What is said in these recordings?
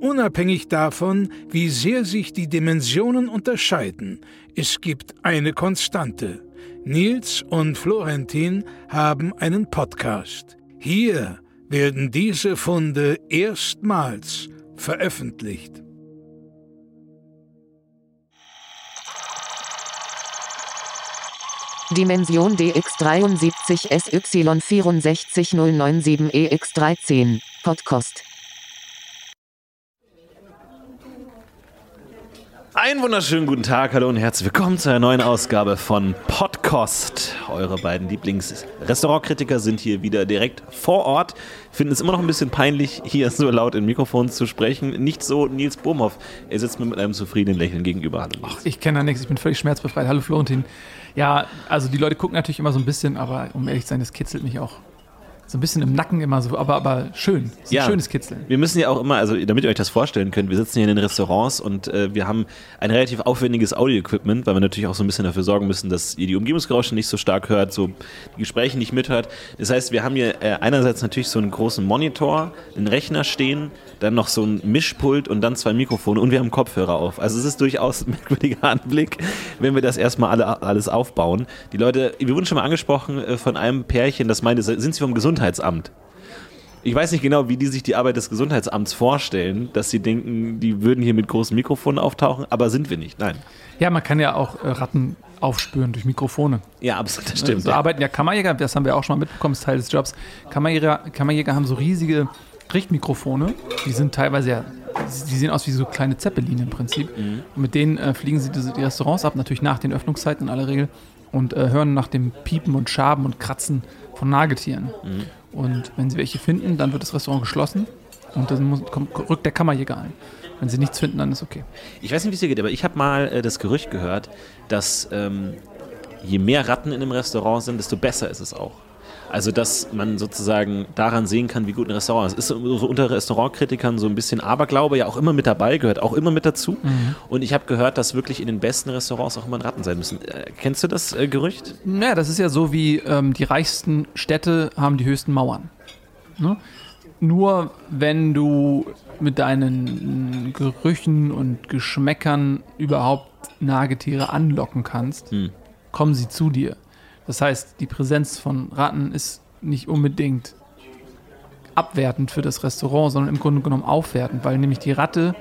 Unabhängig davon, wie sehr sich die Dimensionen unterscheiden, es gibt eine Konstante. Nils und Florentin haben einen Podcast. Hier werden diese Funde erstmals veröffentlicht. Dimension DX73 SY64097 EX13 Podcast Einen wunderschönen guten Tag, hallo und herzlich willkommen zu einer neuen Ausgabe von Podcast. Eure beiden Lieblingsrestaurantkritiker sind hier wieder direkt vor Ort. Finden es immer noch ein bisschen peinlich, hier so laut in Mikrofon zu sprechen. Nicht so Nils Bohmhoff. Er sitzt mir mit einem zufriedenen Lächeln gegenüber. Hallo, Ach, ich kenne da nichts, ich bin völlig schmerzbefreit. Hallo Florentin. Ja, also die Leute gucken natürlich immer so ein bisschen, aber um ehrlich zu sein, das kitzelt mich auch so ein bisschen im Nacken immer so, aber, aber schön. So ja, schönes Kitzeln. Wir müssen ja auch immer, also damit ihr euch das vorstellen könnt, wir sitzen hier in den Restaurants und äh, wir haben ein relativ aufwendiges Audio-Equipment, weil wir natürlich auch so ein bisschen dafür sorgen müssen, dass ihr die Umgebungsgeräusche nicht so stark hört, so die Gespräche nicht mithört. Das heißt, wir haben hier äh, einerseits natürlich so einen großen Monitor, einen Rechner stehen, dann noch so ein Mischpult und dann zwei Mikrofone und wir haben Kopfhörer auf. Also es ist durchaus ein merkwürdiger Anblick, wenn wir das erstmal alle, alles aufbauen. Die Leute, wir wurden schon mal angesprochen äh, von einem Pärchen, das meinte, sind sie vom Gesundheitsamt? Ich weiß nicht genau, wie die sich die Arbeit des Gesundheitsamts vorstellen, dass sie denken, die würden hier mit großen Mikrofonen auftauchen, aber sind wir nicht. Nein. Ja, man kann ja auch äh, Ratten aufspüren durch Mikrofone. Ja, absolut, das stimmt. So ja. arbeiten ja Kammerjäger, das haben wir auch schon mal mitbekommen, ist Teil des Jobs. Kammerjäger, Kammerjäger haben so riesige Richtmikrofone, die sind teilweise ja, die sehen aus wie so kleine Zeppelin im Prinzip. Mhm. Und mit denen äh, fliegen sie die, die, Restaurants ab, natürlich nach den Öffnungszeiten in aller Regel, und äh, hören nach dem Piepen und Schaben und Kratzen von Nagetieren. Mhm. Und wenn sie welche finden, dann wird das Restaurant geschlossen und dann muss, kommt, rückt der Kammerjäger ein. Wenn sie nichts finden, dann ist okay. Ich weiß nicht, wie es dir geht, aber ich habe mal äh, das Gerücht gehört, dass ähm, je mehr Ratten in einem Restaurant sind, desto besser ist es auch. Also, dass man sozusagen daran sehen kann, wie gut ein Restaurant ist. Ist so unter Restaurantkritikern so ein bisschen Aberglaube ja auch immer mit dabei, gehört auch immer mit dazu. Mhm. Und ich habe gehört, dass wirklich in den besten Restaurants auch immer Ratten sein müssen. Äh, kennst du das äh, Gerücht? Naja, das ist ja so wie ähm, die reichsten Städte haben die höchsten Mauern. Ne? Nur wenn du mit deinen Gerüchen und Geschmäckern überhaupt Nagetiere anlocken kannst, hm. kommen sie zu dir. Das heißt, die Präsenz von Ratten ist nicht unbedingt abwertend für das Restaurant, sondern im Grunde genommen aufwertend, weil nämlich die Ratte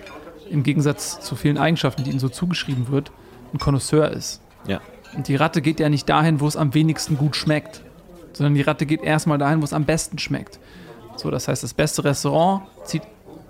im Gegensatz zu vielen Eigenschaften, die ihnen so zugeschrieben wird, ein Connoisseur ist. Ja. Und die Ratte geht ja nicht dahin, wo es am wenigsten gut schmeckt, sondern die Ratte geht erstmal dahin, wo es am besten schmeckt. So, das heißt, das beste Restaurant zieht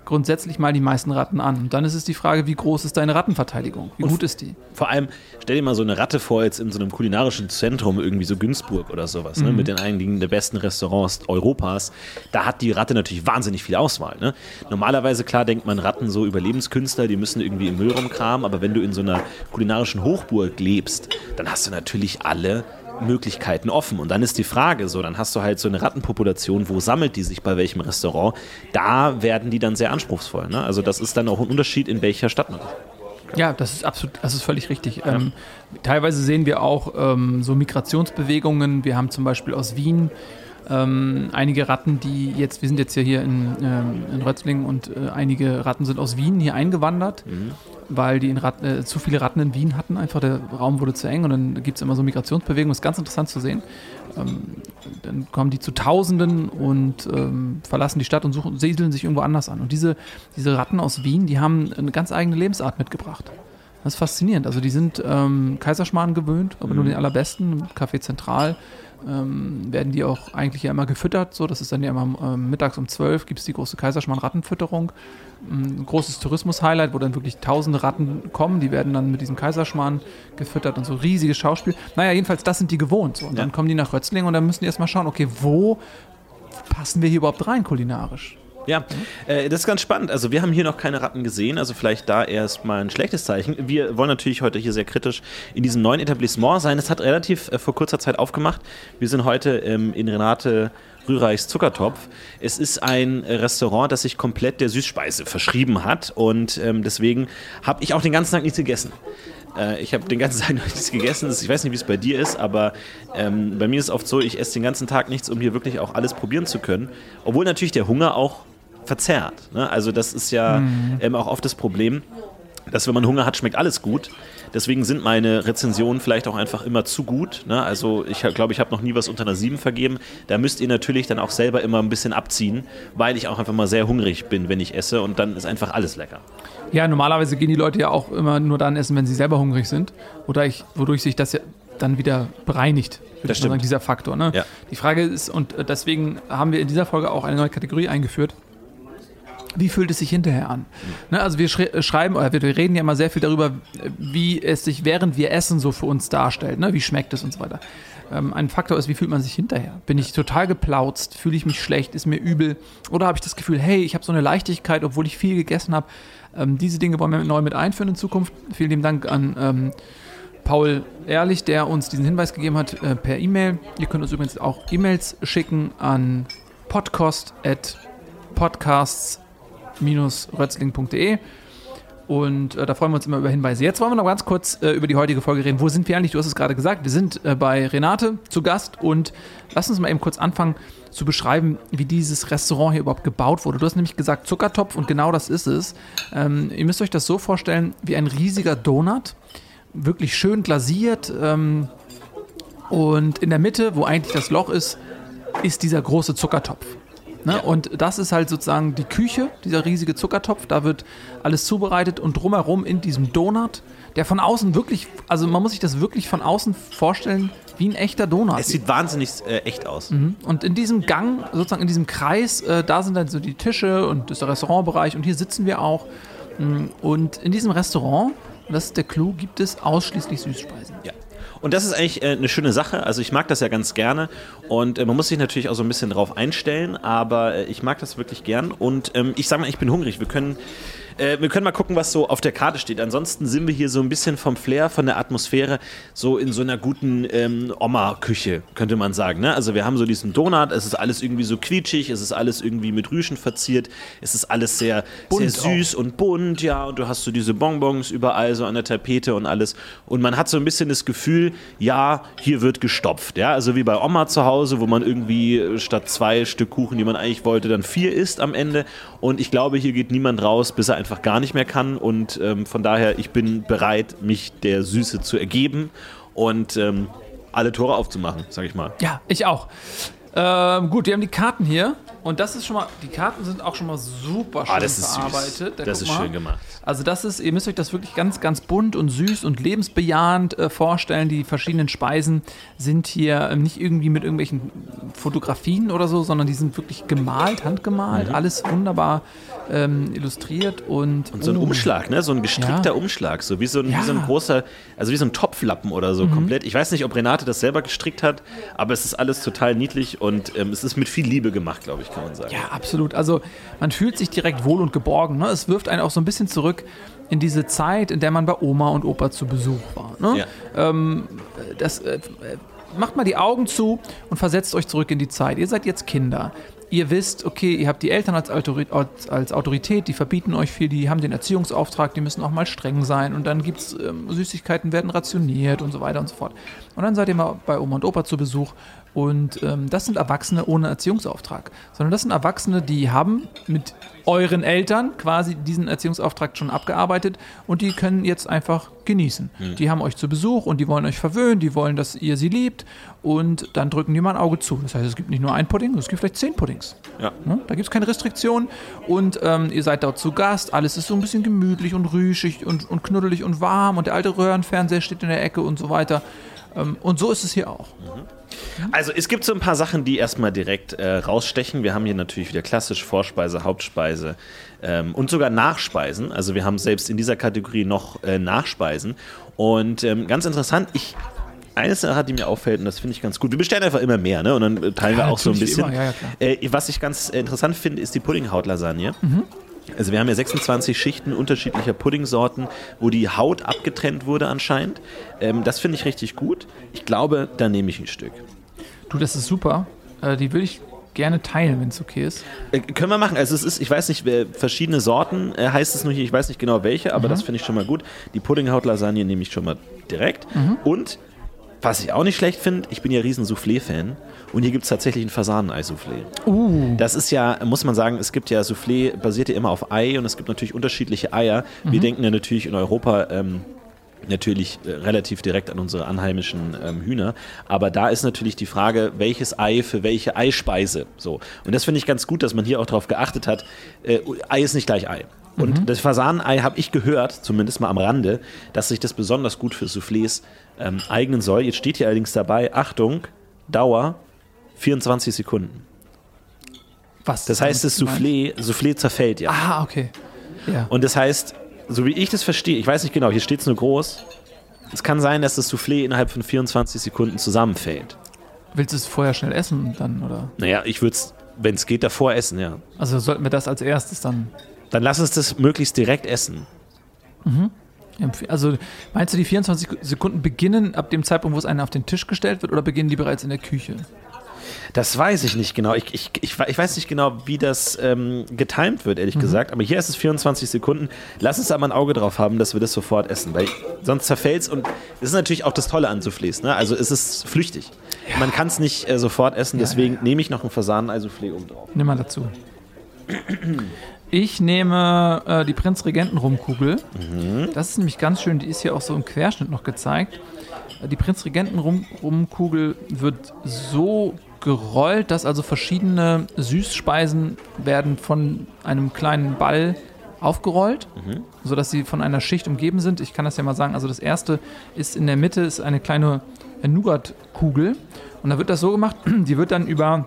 grundsätzlich mal die meisten Ratten an. Und dann ist es die Frage, wie groß ist deine Rattenverteidigung? Wie und gut ist die? Vor allem, stell dir mal so eine Ratte vor, jetzt in so einem kulinarischen Zentrum, irgendwie so Günzburg oder sowas, ne, mhm. ne, mit den einigen der besten Restaurants Europas. Da hat die Ratte natürlich wahnsinnig viel Auswahl. Ne? Normalerweise, klar, denkt man Ratten so Überlebenskünstler, die müssen irgendwie im Müll rumkramen, aber wenn du in so einer kulinarischen Hochburg lebst, dann hast du natürlich alle Möglichkeiten offen. Und dann ist die Frage so, dann hast du halt so eine Rattenpopulation, wo sammelt die sich bei welchem Restaurant? Da werden die dann sehr anspruchsvoll. Ne? Also das ist dann auch ein Unterschied, in welcher Stadt man ist. Ja, das ist absolut, das ist völlig richtig. Ja. Ähm, teilweise sehen wir auch ähm, so Migrationsbewegungen. Wir haben zum Beispiel aus Wien ähm, einige Ratten, die jetzt, wir sind jetzt ja hier in, ähm, in Rötzlingen und äh, einige Ratten sind aus Wien hier eingewandert, mhm. weil die in Rat, äh, zu viele Ratten in Wien hatten. Einfach der Raum wurde zu eng und dann gibt es immer so Migrationsbewegungen. Das ist ganz interessant zu sehen. Ähm, dann kommen die zu Tausenden und ähm, verlassen die Stadt und suchen, siedeln sich irgendwo anders an. Und diese, diese Ratten aus Wien, die haben eine ganz eigene Lebensart mitgebracht. Das ist faszinierend. Also die sind ähm, Kaiserschmarrn gewöhnt, aber mhm. nur den allerbesten, Café Zentral ähm, werden die auch eigentlich ja immer gefüttert. So, das ist dann ja immer ähm, mittags um 12 gibt es die große Kaiserschmarrn-Rattenfütterung. Ein großes Tourismus-Highlight, wo dann wirklich tausende Ratten kommen. Die werden dann mit diesem Kaiserschmarrn gefüttert und so riesiges Schauspiel. Naja, jedenfalls, das sind die gewohnt. So. Und ja. dann kommen die nach Rötzling und dann müssen die erstmal schauen, okay, wo passen wir hier überhaupt rein kulinarisch? Ja, äh, das ist ganz spannend. Also wir haben hier noch keine Ratten gesehen, also vielleicht da erstmal ein schlechtes Zeichen. Wir wollen natürlich heute hier sehr kritisch in diesem neuen Etablissement sein. Es hat relativ äh, vor kurzer Zeit aufgemacht. Wir sind heute ähm, in Renate Rühreichs Zuckertopf. Es ist ein Restaurant, das sich komplett der Süßspeise verschrieben hat und ähm, deswegen habe ich auch den ganzen Tag nichts gegessen. Äh, ich habe den ganzen Tag noch nichts gegessen. Ich weiß nicht, wie es bei dir ist, aber ähm, bei mir ist es oft so, ich esse den ganzen Tag nichts, um hier wirklich auch alles probieren zu können. Obwohl natürlich der Hunger auch verzerrt. Ne? Also das ist ja mhm. ähm, auch oft das Problem, dass wenn man Hunger hat, schmeckt alles gut. Deswegen sind meine Rezensionen vielleicht auch einfach immer zu gut. Ne? Also ich glaube, ich habe noch nie was unter einer 7 vergeben. Da müsst ihr natürlich dann auch selber immer ein bisschen abziehen, weil ich auch einfach mal sehr hungrig bin, wenn ich esse und dann ist einfach alles lecker. Ja, normalerweise gehen die Leute ja auch immer nur dann essen, wenn sie selber hungrig sind, wodurch, wodurch sich das ja dann wieder bereinigt, das stimmt. Sagen, dieser Faktor. Ne? Ja. Die Frage ist, und deswegen haben wir in dieser Folge auch eine neue Kategorie eingeführt, wie fühlt es sich hinterher an? Ne, also wir schreiben, oder wir reden ja immer sehr viel darüber, wie es sich während wir essen so für uns darstellt, ne? wie schmeckt es und so weiter. Ähm, ein Faktor ist, wie fühlt man sich hinterher? Bin ich total geplautzt? Fühle ich mich schlecht? Ist mir übel? Oder habe ich das Gefühl, hey, ich habe so eine Leichtigkeit, obwohl ich viel gegessen habe? Ähm, diese Dinge wollen wir neu mit einführen in Zukunft. Vielen lieben Dank an ähm, Paul Ehrlich, der uns diesen Hinweis gegeben hat äh, per E-Mail. Ihr könnt uns übrigens auch E-Mails schicken an podcast.podcasts.com rötzling.de. Und äh, da freuen wir uns immer über Hinweise. Jetzt wollen wir noch ganz kurz äh, über die heutige Folge reden. Wo sind wir eigentlich? Du hast es gerade gesagt. Wir sind äh, bei Renate zu Gast und lass uns mal eben kurz anfangen zu beschreiben, wie dieses Restaurant hier überhaupt gebaut wurde. Du hast nämlich gesagt Zuckertopf und genau das ist es. Ähm, ihr müsst euch das so vorstellen wie ein riesiger Donut, wirklich schön glasiert. Ähm, und in der Mitte, wo eigentlich das Loch ist, ist dieser große Zuckertopf. Ne? Ja. Und das ist halt sozusagen die Küche, dieser riesige Zuckertopf. Da wird alles zubereitet und drumherum in diesem Donut, der von außen wirklich, also man muss sich das wirklich von außen vorstellen, wie ein echter Donut. Es sieht wahnsinnig äh, echt aus. Mhm. Und in diesem Gang, sozusagen in diesem Kreis, äh, da sind dann so die Tische und das Restaurantbereich und hier sitzen wir auch. Mhm. Und in diesem Restaurant, das ist der Clou, gibt es ausschließlich Süßspeisen. Ja. Und das ist eigentlich äh, eine schöne Sache. Also ich mag das ja ganz gerne. Und äh, man muss sich natürlich auch so ein bisschen drauf einstellen, aber äh, ich mag das wirklich gern. Und ähm, ich sage mal, ich bin hungrig. Wir können äh, wir können mal gucken, was so auf der Karte steht. Ansonsten sind wir hier so ein bisschen vom Flair, von der Atmosphäre, so in so einer guten ähm, Oma-Küche, könnte man sagen. Ne? Also wir haben so diesen Donut, es ist alles irgendwie so quietschig, es ist alles irgendwie mit Rüschen verziert, es ist alles sehr, sehr süß auch. und bunt, ja, und du hast so diese Bonbons überall so an der Tapete und alles. Und man hat so ein bisschen das Gefühl, ja, hier wird gestopft, ja, also wie bei Oma zu Hause, wo man irgendwie äh, statt zwei Stück Kuchen, die man eigentlich wollte, dann vier isst am Ende. Und ich glaube, hier geht niemand raus, bis er einfach einfach gar nicht mehr kann. Und ähm, von daher, ich bin bereit, mich der Süße zu ergeben und ähm, alle Tore aufzumachen, sag ich mal. Ja, ich auch. Ähm, gut, wir haben die Karten hier. Und das ist schon mal, die Karten sind auch schon mal super schön ah, das ist verarbeitet. Da das ist schön gemacht. Also das ist, ihr müsst euch das wirklich ganz, ganz bunt und süß und lebensbejahend äh, vorstellen. Die verschiedenen Speisen sind hier nicht irgendwie mit irgendwelchen Fotografien oder so, sondern die sind wirklich gemalt, handgemalt, mhm. alles wunderbar ähm, illustriert und. Und so ein oh. Umschlag, ne? So ein gestrickter ja. Umschlag, so wie so, ein, ja. wie so ein großer, also wie so ein Topflappen oder so mhm. komplett. Ich weiß nicht, ob Renate das selber gestrickt hat, aber es ist alles total niedlich und ähm, es ist mit viel Liebe gemacht, glaube ich, kann man sagen. Ja, absolut. Also man fühlt sich direkt wohl und geborgen. Ne? Es wirft einen auch so ein bisschen zurück in diese Zeit, in der man bei Oma und Opa zu Besuch war. Ne? Ja. Ähm, das, äh, macht mal die Augen zu und versetzt euch zurück in die Zeit. Ihr seid jetzt Kinder ihr wisst, okay, ihr habt die Eltern als Autorität, als Autorität, die verbieten euch viel, die haben den Erziehungsauftrag, die müssen auch mal streng sein und dann gibt es ähm, Süßigkeiten werden rationiert und so weiter und so fort. Und dann seid ihr mal bei Oma und Opa zu Besuch und ähm, das sind Erwachsene ohne Erziehungsauftrag, sondern das sind Erwachsene, die haben mit euren Eltern quasi diesen Erziehungsauftrag schon abgearbeitet und die können jetzt einfach genießen. Mhm. Die haben euch zu Besuch und die wollen euch verwöhnen, die wollen, dass ihr sie liebt und dann drücken die mal ein Auge zu. Das heißt, es gibt nicht nur ein Pudding, es gibt vielleicht zehn Puddings. Ja. Ne? Da gibt es keine Restriktionen und ähm, ihr seid dort zu Gast, alles ist so ein bisschen gemütlich und rüschig und, und knuddelig und warm und der alte Röhrenfernseher steht in der Ecke und so weiter. Ähm, und so ist es hier auch. Mhm. Also es gibt so ein paar Sachen, die erstmal direkt äh, rausstechen. Wir haben hier natürlich wieder klassisch Vorspeise, Hauptspeise ähm, und sogar Nachspeisen. Also wir haben selbst in dieser Kategorie noch äh, Nachspeisen. Und ähm, ganz interessant, ich eine Sache, die mir auffällt, und das finde ich ganz gut. Wir bestellen einfach immer mehr, ne? Und dann teilen Ja, wir auch so ein bisschen. immer, ja. Äh, was ich ganz interessant finde, ist die Puddinghaut-Lasagne. Mhm. Also wir haben ja 26 Schichten unterschiedlicher Puddingsorten, wo die Haut abgetrennt wurde anscheinend. Ähm, das finde ich richtig gut. Ich glaube, da nehme ich ein Stück. Du, das ist super. Äh, die würde ich gerne teilen, wenn es okay ist. Äh, können wir machen. Also es ist, ich weiß nicht, verschiedene Sorten äh, heißt es nur hier, ich weiß nicht genau welche, aber das finde ich schon mal gut. Die Puddinghaut-Lasagne nehme ich schon mal direkt. Und was ich auch nicht schlecht finde, ich bin ja riesen Soufflé-Fan und hier gibt es tatsächlich ein Fasaneneisoufflé. Uh. Das ist ja, muss man sagen, es gibt ja Soufflé, basiert ja immer auf Ei und es gibt natürlich unterschiedliche Eier. Wir denken ja natürlich in Europa ähm, natürlich äh, relativ direkt an unsere anheimischen ähm, Hühner. Aber da ist natürlich die Frage, welches Ei für welche Eispeise. So. Und das finde ich ganz gut, dass man hier auch darauf geachtet hat. Äh, Ei ist nicht gleich Ei. Und das Fasanenei habe ich gehört, zumindest mal am Rande, dass sich das besonders gut für Soufflés ähm, eignen soll. Jetzt steht hier allerdings dabei, Achtung, Dauer 24 Sekunden. Was? Das heißt, das Soufflé, Soufflé zerfällt ja. Ah, okay. Ja. Und das heißt, so wie ich das verstehe, ich weiß nicht genau, hier steht es nur groß, es kann sein, dass das Soufflé innerhalb von 24 Sekunden zusammenfällt. Willst du es vorher schnell essen dann, oder? Naja, ich würde es, wenn es geht, davor essen, ja. Also sollten wir das als erstes dann Dann lass uns das möglichst direkt essen. empfehlen? Also meinst du, die 24 Sekunden beginnen ab dem Zeitpunkt, wo es einen auf den Tisch gestellt wird, oder beginnen die bereits in der Küche? Das weiß ich nicht genau. Ich, ich, ich, ich weiß nicht genau, wie das ähm, getimed wird, ehrlich gesagt. Aber hier ist es 24 Sekunden. Lass uns da mal ein Auge drauf haben, dass wir das sofort essen. Weil sonst zerfällt es. Und das ist natürlich auch das Tolle an Soufflés. Ne? Also es ist flüchtig. Man kann es nicht äh, sofort essen. deswegen nehme ich noch ein Fasanen-Eisoufflé oben drauf. Nimm mal dazu. Ich nehme äh, die Prinzregenten-Rumkugel. Das ist nämlich ganz schön, die ist hier auch so im Querschnitt noch gezeigt. Die Prinzregenten-Rumkugel wird so gerollt, dass also verschiedene Süßspeisen werden von einem kleinen Ball aufgerollt, sodass sie von einer Schicht umgeben sind. Ich kann das ja mal sagen. Also das erste ist in der Mitte ist eine kleine Nougat-Kugel. Und da wird das so gemacht, die wird dann über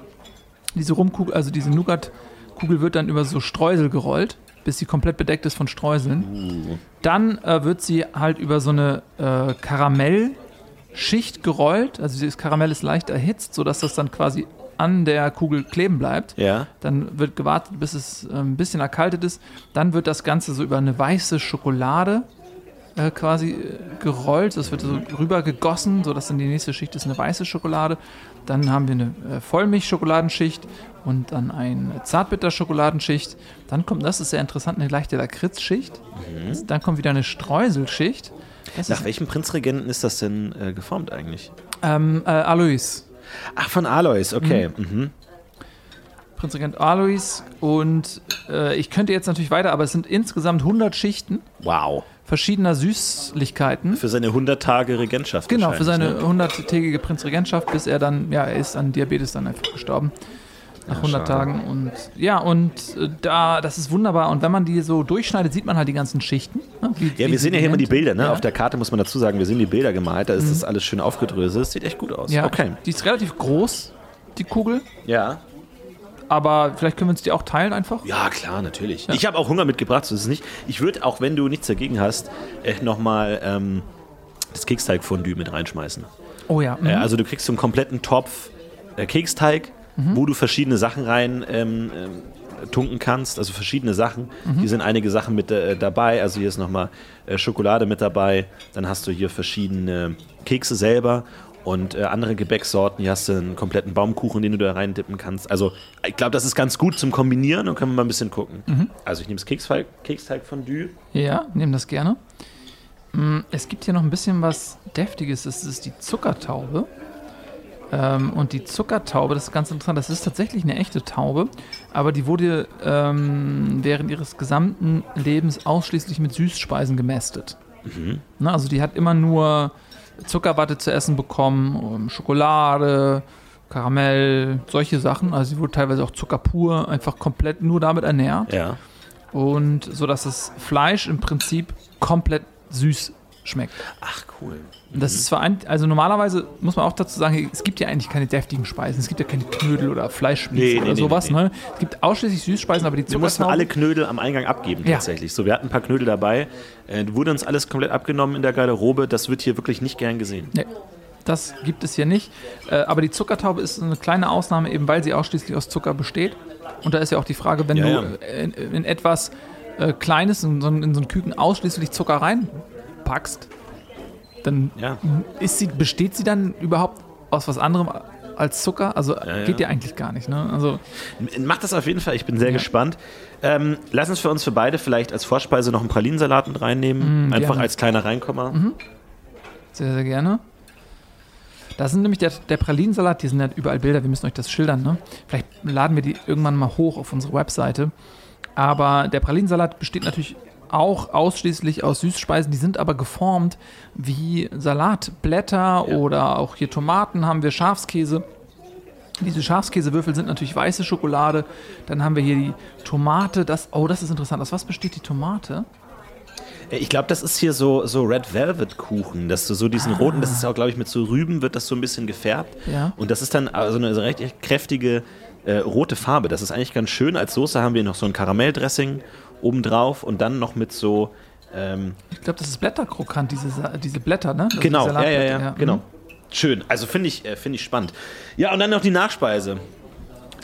diese Rumkugel, also diese Nougat-Kugel wird dann über so Streusel gerollt, bis sie komplett bedeckt ist von Streuseln. Dann äh, wird sie halt über so eine äh, Karamellschicht gerollt. Also dieses Karamell ist leicht erhitzt, sodass das dann quasi an der Kugel kleben bleibt. Ja. Dann wird gewartet, bis es äh, ein bisschen erkaltet ist. Dann wird das Ganze so über eine weiße Schokolade äh, quasi äh, gerollt. Das wird so rüber gegossen, sodass dann die nächste Schicht ist eine weiße Schokolade. Dann haben wir eine äh, Vollmilchschokoladenschicht und dann eine Zartbitterschokoladenschicht. Dann kommt, das ist sehr interessant, eine leichte Lakritzschicht. Das- Dann kommt wieder eine Streuselschicht. Das Nach welchem Prinzregenten ist das denn äh, geformt eigentlich? ähm, äh, Alois. Ach, von Alois, okay. Mhm. Prinzregent Alois. Und äh, ich könnte jetzt natürlich weiter, aber es sind insgesamt 100 Schichten Wow. Verschiedener Süßlichkeiten. Für seine 100 Tage Regentschaft. Genau, für seine wahrscheinlich, 100-tägige Prinzregentschaft, bis er dann, ja, er ist an Diabetes dann einfach gestorben. Nach 100 schade. Tagen. Und ja, und äh, da, das ist wunderbar. Und wenn man die so durchschneidet, sieht man halt die ganzen Schichten. ne, wie- Ja, wie wir sehen ja hier immer die. Bilder, ne? Ja. Mhm. Auf der Karte muss man dazu sagen, wir sehen die Bilder gemalt, da ist das alles schön aufgedröselt. Das sieht echt gut aus. Ja, Okay. die ist relativ groß, die Kugel. Ja. Aber vielleicht können wir uns die auch teilen einfach. Ja, klar, natürlich. Ich habe auch Hunger mitgebracht, so ist es nicht. Ich würde, auch wenn du nichts dagegen hast, äh, nochmal ähm, das Keksteig-Fondue mit reinschmeißen. Oh ja. mhm. Äh, also du kriegst so einen kompletten Topf äh, Keksteig, wo du verschiedene Sachen rein ähm, ähm, tunken kannst, also verschiedene Sachen. Hier sind einige Sachen mit äh, dabei, also hier ist nochmal äh, Schokolade mit dabei, dann hast du hier verschiedene Kekse selber und äh, andere Gebäcksorten. Hier hast du einen kompletten Baumkuchen, den du da rein dippen kannst. Also ich glaube, das ist ganz gut zum Kombinieren und können wir mal ein bisschen gucken. Also ich nehme das Keksteig, Keksteig-Fondue. Ja, nehmen das gerne. Mm, Es gibt hier noch ein bisschen was Deftiges. Das ist die Zuckertaube. Ähm, und die Zuckertaube, das ist ganz interessant, das ist tatsächlich eine echte Taube, aber die wurde ähm, während ihres gesamten Lebens ausschließlich mit Süßspeisen gemästet. Na, also die hat immer nur Zuckerwatte zu essen bekommen, ähm, Schokolade, Karamell, solche Sachen. Also sie wurde teilweise auch Zucker pur, einfach komplett nur damit ernährt Ja. und so dass das Fleisch im Prinzip komplett süß schmeckt. Ach, cool. Und Das ist zwar ein, also normalerweise muss man auch dazu sagen, es gibt ja eigentlich keine deftigen Speisen. Es gibt ja keine Knödel oder Fleischspieße Nee, nee, oder nee, sowas. Ne? Es gibt ausschließlich Süßspeisen, aber die Wir mussten alle Knödel am Eingang abgeben, Ja. tatsächlich. So, wir hatten ein paar Knödel dabei. Äh, wurde uns alles komplett abgenommen in der Garderobe. Das wird hier wirklich nicht gern gesehen. Nee. Das gibt es hier nicht. Äh, aber die Zuckertaube ist eine kleine Ausnahme, eben weil sie ausschließlich aus Zucker besteht. Und da ist ja auch die Frage, wenn Ja, du ja. In, in etwas äh, Kleines, in so, in so einen Küken ausschließlich Zucker reinpackst, dann Ja. ist sie, besteht sie dann überhaupt aus was anderem als Zucker? Also ja. geht ja eigentlich gar nicht. Ne? Also Macht das auf jeden Fall, ich bin sehr Ja. gespannt. Ähm, lass uns für uns für beide vielleicht als Vorspeise noch einen Pralinensalat mit reinnehmen. Mm, Einfach gerne. als kleiner Reinkommer. Sehr, sehr gerne. Das sind nämlich der, der Pralinensalat, die sind ja überall Bilder, wir müssen euch das schildern, ne? Vielleicht laden wir die irgendwann mal hoch auf unsere Webseite. Aber der Pralinensalat besteht natürlich auch ausschließlich aus Süßspeisen, die sind aber geformt wie Salatblätter Ja. oder auch hier Tomaten haben wir, Schafskäse. Diese Schafskäsewürfel sind natürlich weiße Schokolade. Dann haben wir hier die Tomate. Das, oh, das ist interessant. Aus was besteht die Tomate? Äh, Ich glaube, das ist hier so, so Red Velvet Kuchen, dass du so diesen roten, das ist auch, glaube ich, mit so Rüben wird das so ein bisschen gefärbt. Ja. Und das ist dann also eine recht kräftige äh, rote Farbe. Das ist eigentlich ganz schön. Als Soße haben wir noch so ein Karamelldressing obendrauf und dann noch mit so. Ähm, Ich glaube, das ist Blätterkrokant, diese, diese Blätter, ne? Das genau, ja, ja, ja, mhm. genau. Schön. Also finde ich, äh, finde ich spannend. Ja, und dann noch die Nachspeise.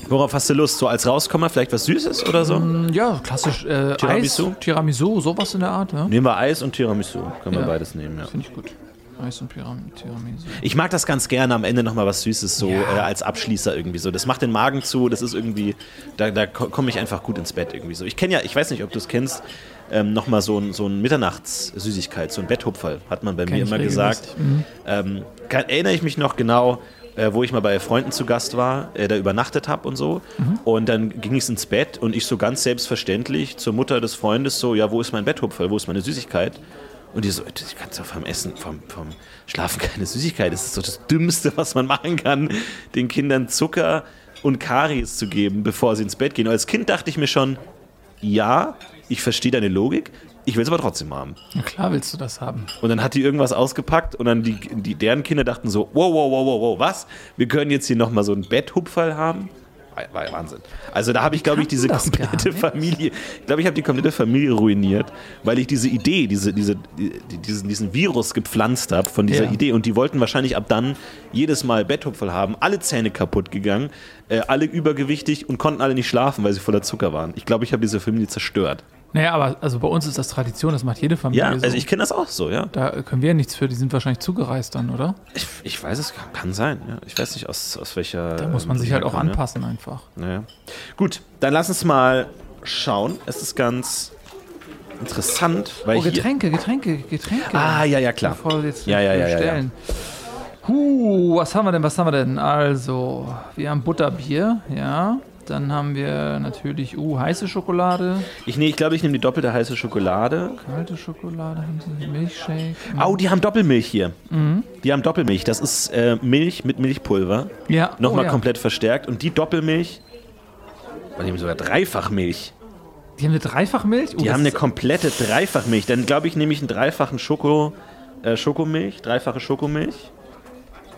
Worauf hast du Lust? So als Rauskommer vielleicht was Süßes oder so? Mm, Ja, klassisch äh, Tiramisu? Eis, Tiramisu, sowas in der Art, ja? Nehmen wir Eis und Tiramisu. Können wir Ja. beides nehmen, ja. Finde ich gut. Eis und Tiramisu. Ich mag das ganz gerne am Ende nochmal was Süßes, so Ja. äh, als Abschließer irgendwie so. Das macht den Magen zu, das ist irgendwie, da, da ko- komme ich einfach gut ins Bett irgendwie so. Ich kenne ja, ich weiß nicht, ob du es kennst, ähm, nochmal so ein, so ein Mitternachtssüßigkeit, so ein Betthupferl, hat man bei Kenn mir immer gesagt. Mhm. Ähm, kann, erinnere ich mich noch genau, äh, wo ich mal bei Freunden zu Gast war, äh, da übernachtet habe und so. Mhm. Und dann ging ich ins Bett und ich so ganz selbstverständlich zur Mutter des Freundes so, ja, wo ist mein Betthupferl, wo ist meine Süßigkeit? Und die so, du kannst doch vom Essen, vom, vom Schlafen keine Süßigkeit. Das ist so das Dümmste, was man machen kann, den Kindern Zucker und Karies zu geben, bevor sie ins Bett gehen. Und als Kind dachte ich mir schon, ja, ich verstehe deine Logik, ich will es aber trotzdem haben. Ja, klar willst du das haben. Und dann hat die irgendwas ausgepackt und dann die, die deren Kinder dachten so, wow, wow, wow, wow, wow, was? Wir können jetzt hier nochmal so einen Betthupferl haben? Wahnsinn. Also da habe ich, glaube ich, diese komplette. Familie, ich glaube, ich habe die komplette Familie ruiniert, weil ich diese Idee, diese, diese, die, diesen, diesen Virus gepflanzt habe von dieser Ja. Idee. Und die wollten wahrscheinlich ab dann jedes Mal Betthupferl haben, alle Zähne kaputt gegangen, äh, alle übergewichtig und konnten alle nicht schlafen, weil sie voller Zucker waren. Ich glaube, ich habe diese Familie zerstört. Naja, aber also bei uns ist das Tradition, das macht jede Familie Ja, so. also ich kenne das auch so, ja. da können wir ja nichts für, die sind wahrscheinlich zugereist dann, oder? Ich, ich weiß es, kann, kann sein. Ja. Ich weiß nicht, aus, aus welcher. Da muss man ähm, sich halt auch herkommt, anpassen einfach. Ja. Naja. Gut, dann lass uns mal schauen. Es ist ganz interessant, weil Oh. Getränke, Getränke, Getränke. Ah, ja, ja, klar. Bevor wir jetzt Ja, ja, ja, ja, bestellen. Huh, was haben wir denn, was haben wir denn? Also, wir haben Butterbier, ja. Dann haben wir natürlich, uh, heiße Schokolade, Ich, nee, ich glaube, ich nehme die doppelte heiße Schokolade. kalte Schokolade, haben sie Milchshake. Oh, die haben Doppelmilch hier. Die haben Doppelmilch. Das ist äh, Milch mit Milchpulver. Ja, Nochmal oh, ja. komplett verstärkt. Und die Doppelmilch. Die haben sogar Dreifachmilch. Die haben eine Dreifachmilch? Oh, Die haben eine komplette Dreifachmilch. Dann glaube ich, nehme ich einen dreifachen Schoko, äh, Schokomilch, dreifache Schokomilch.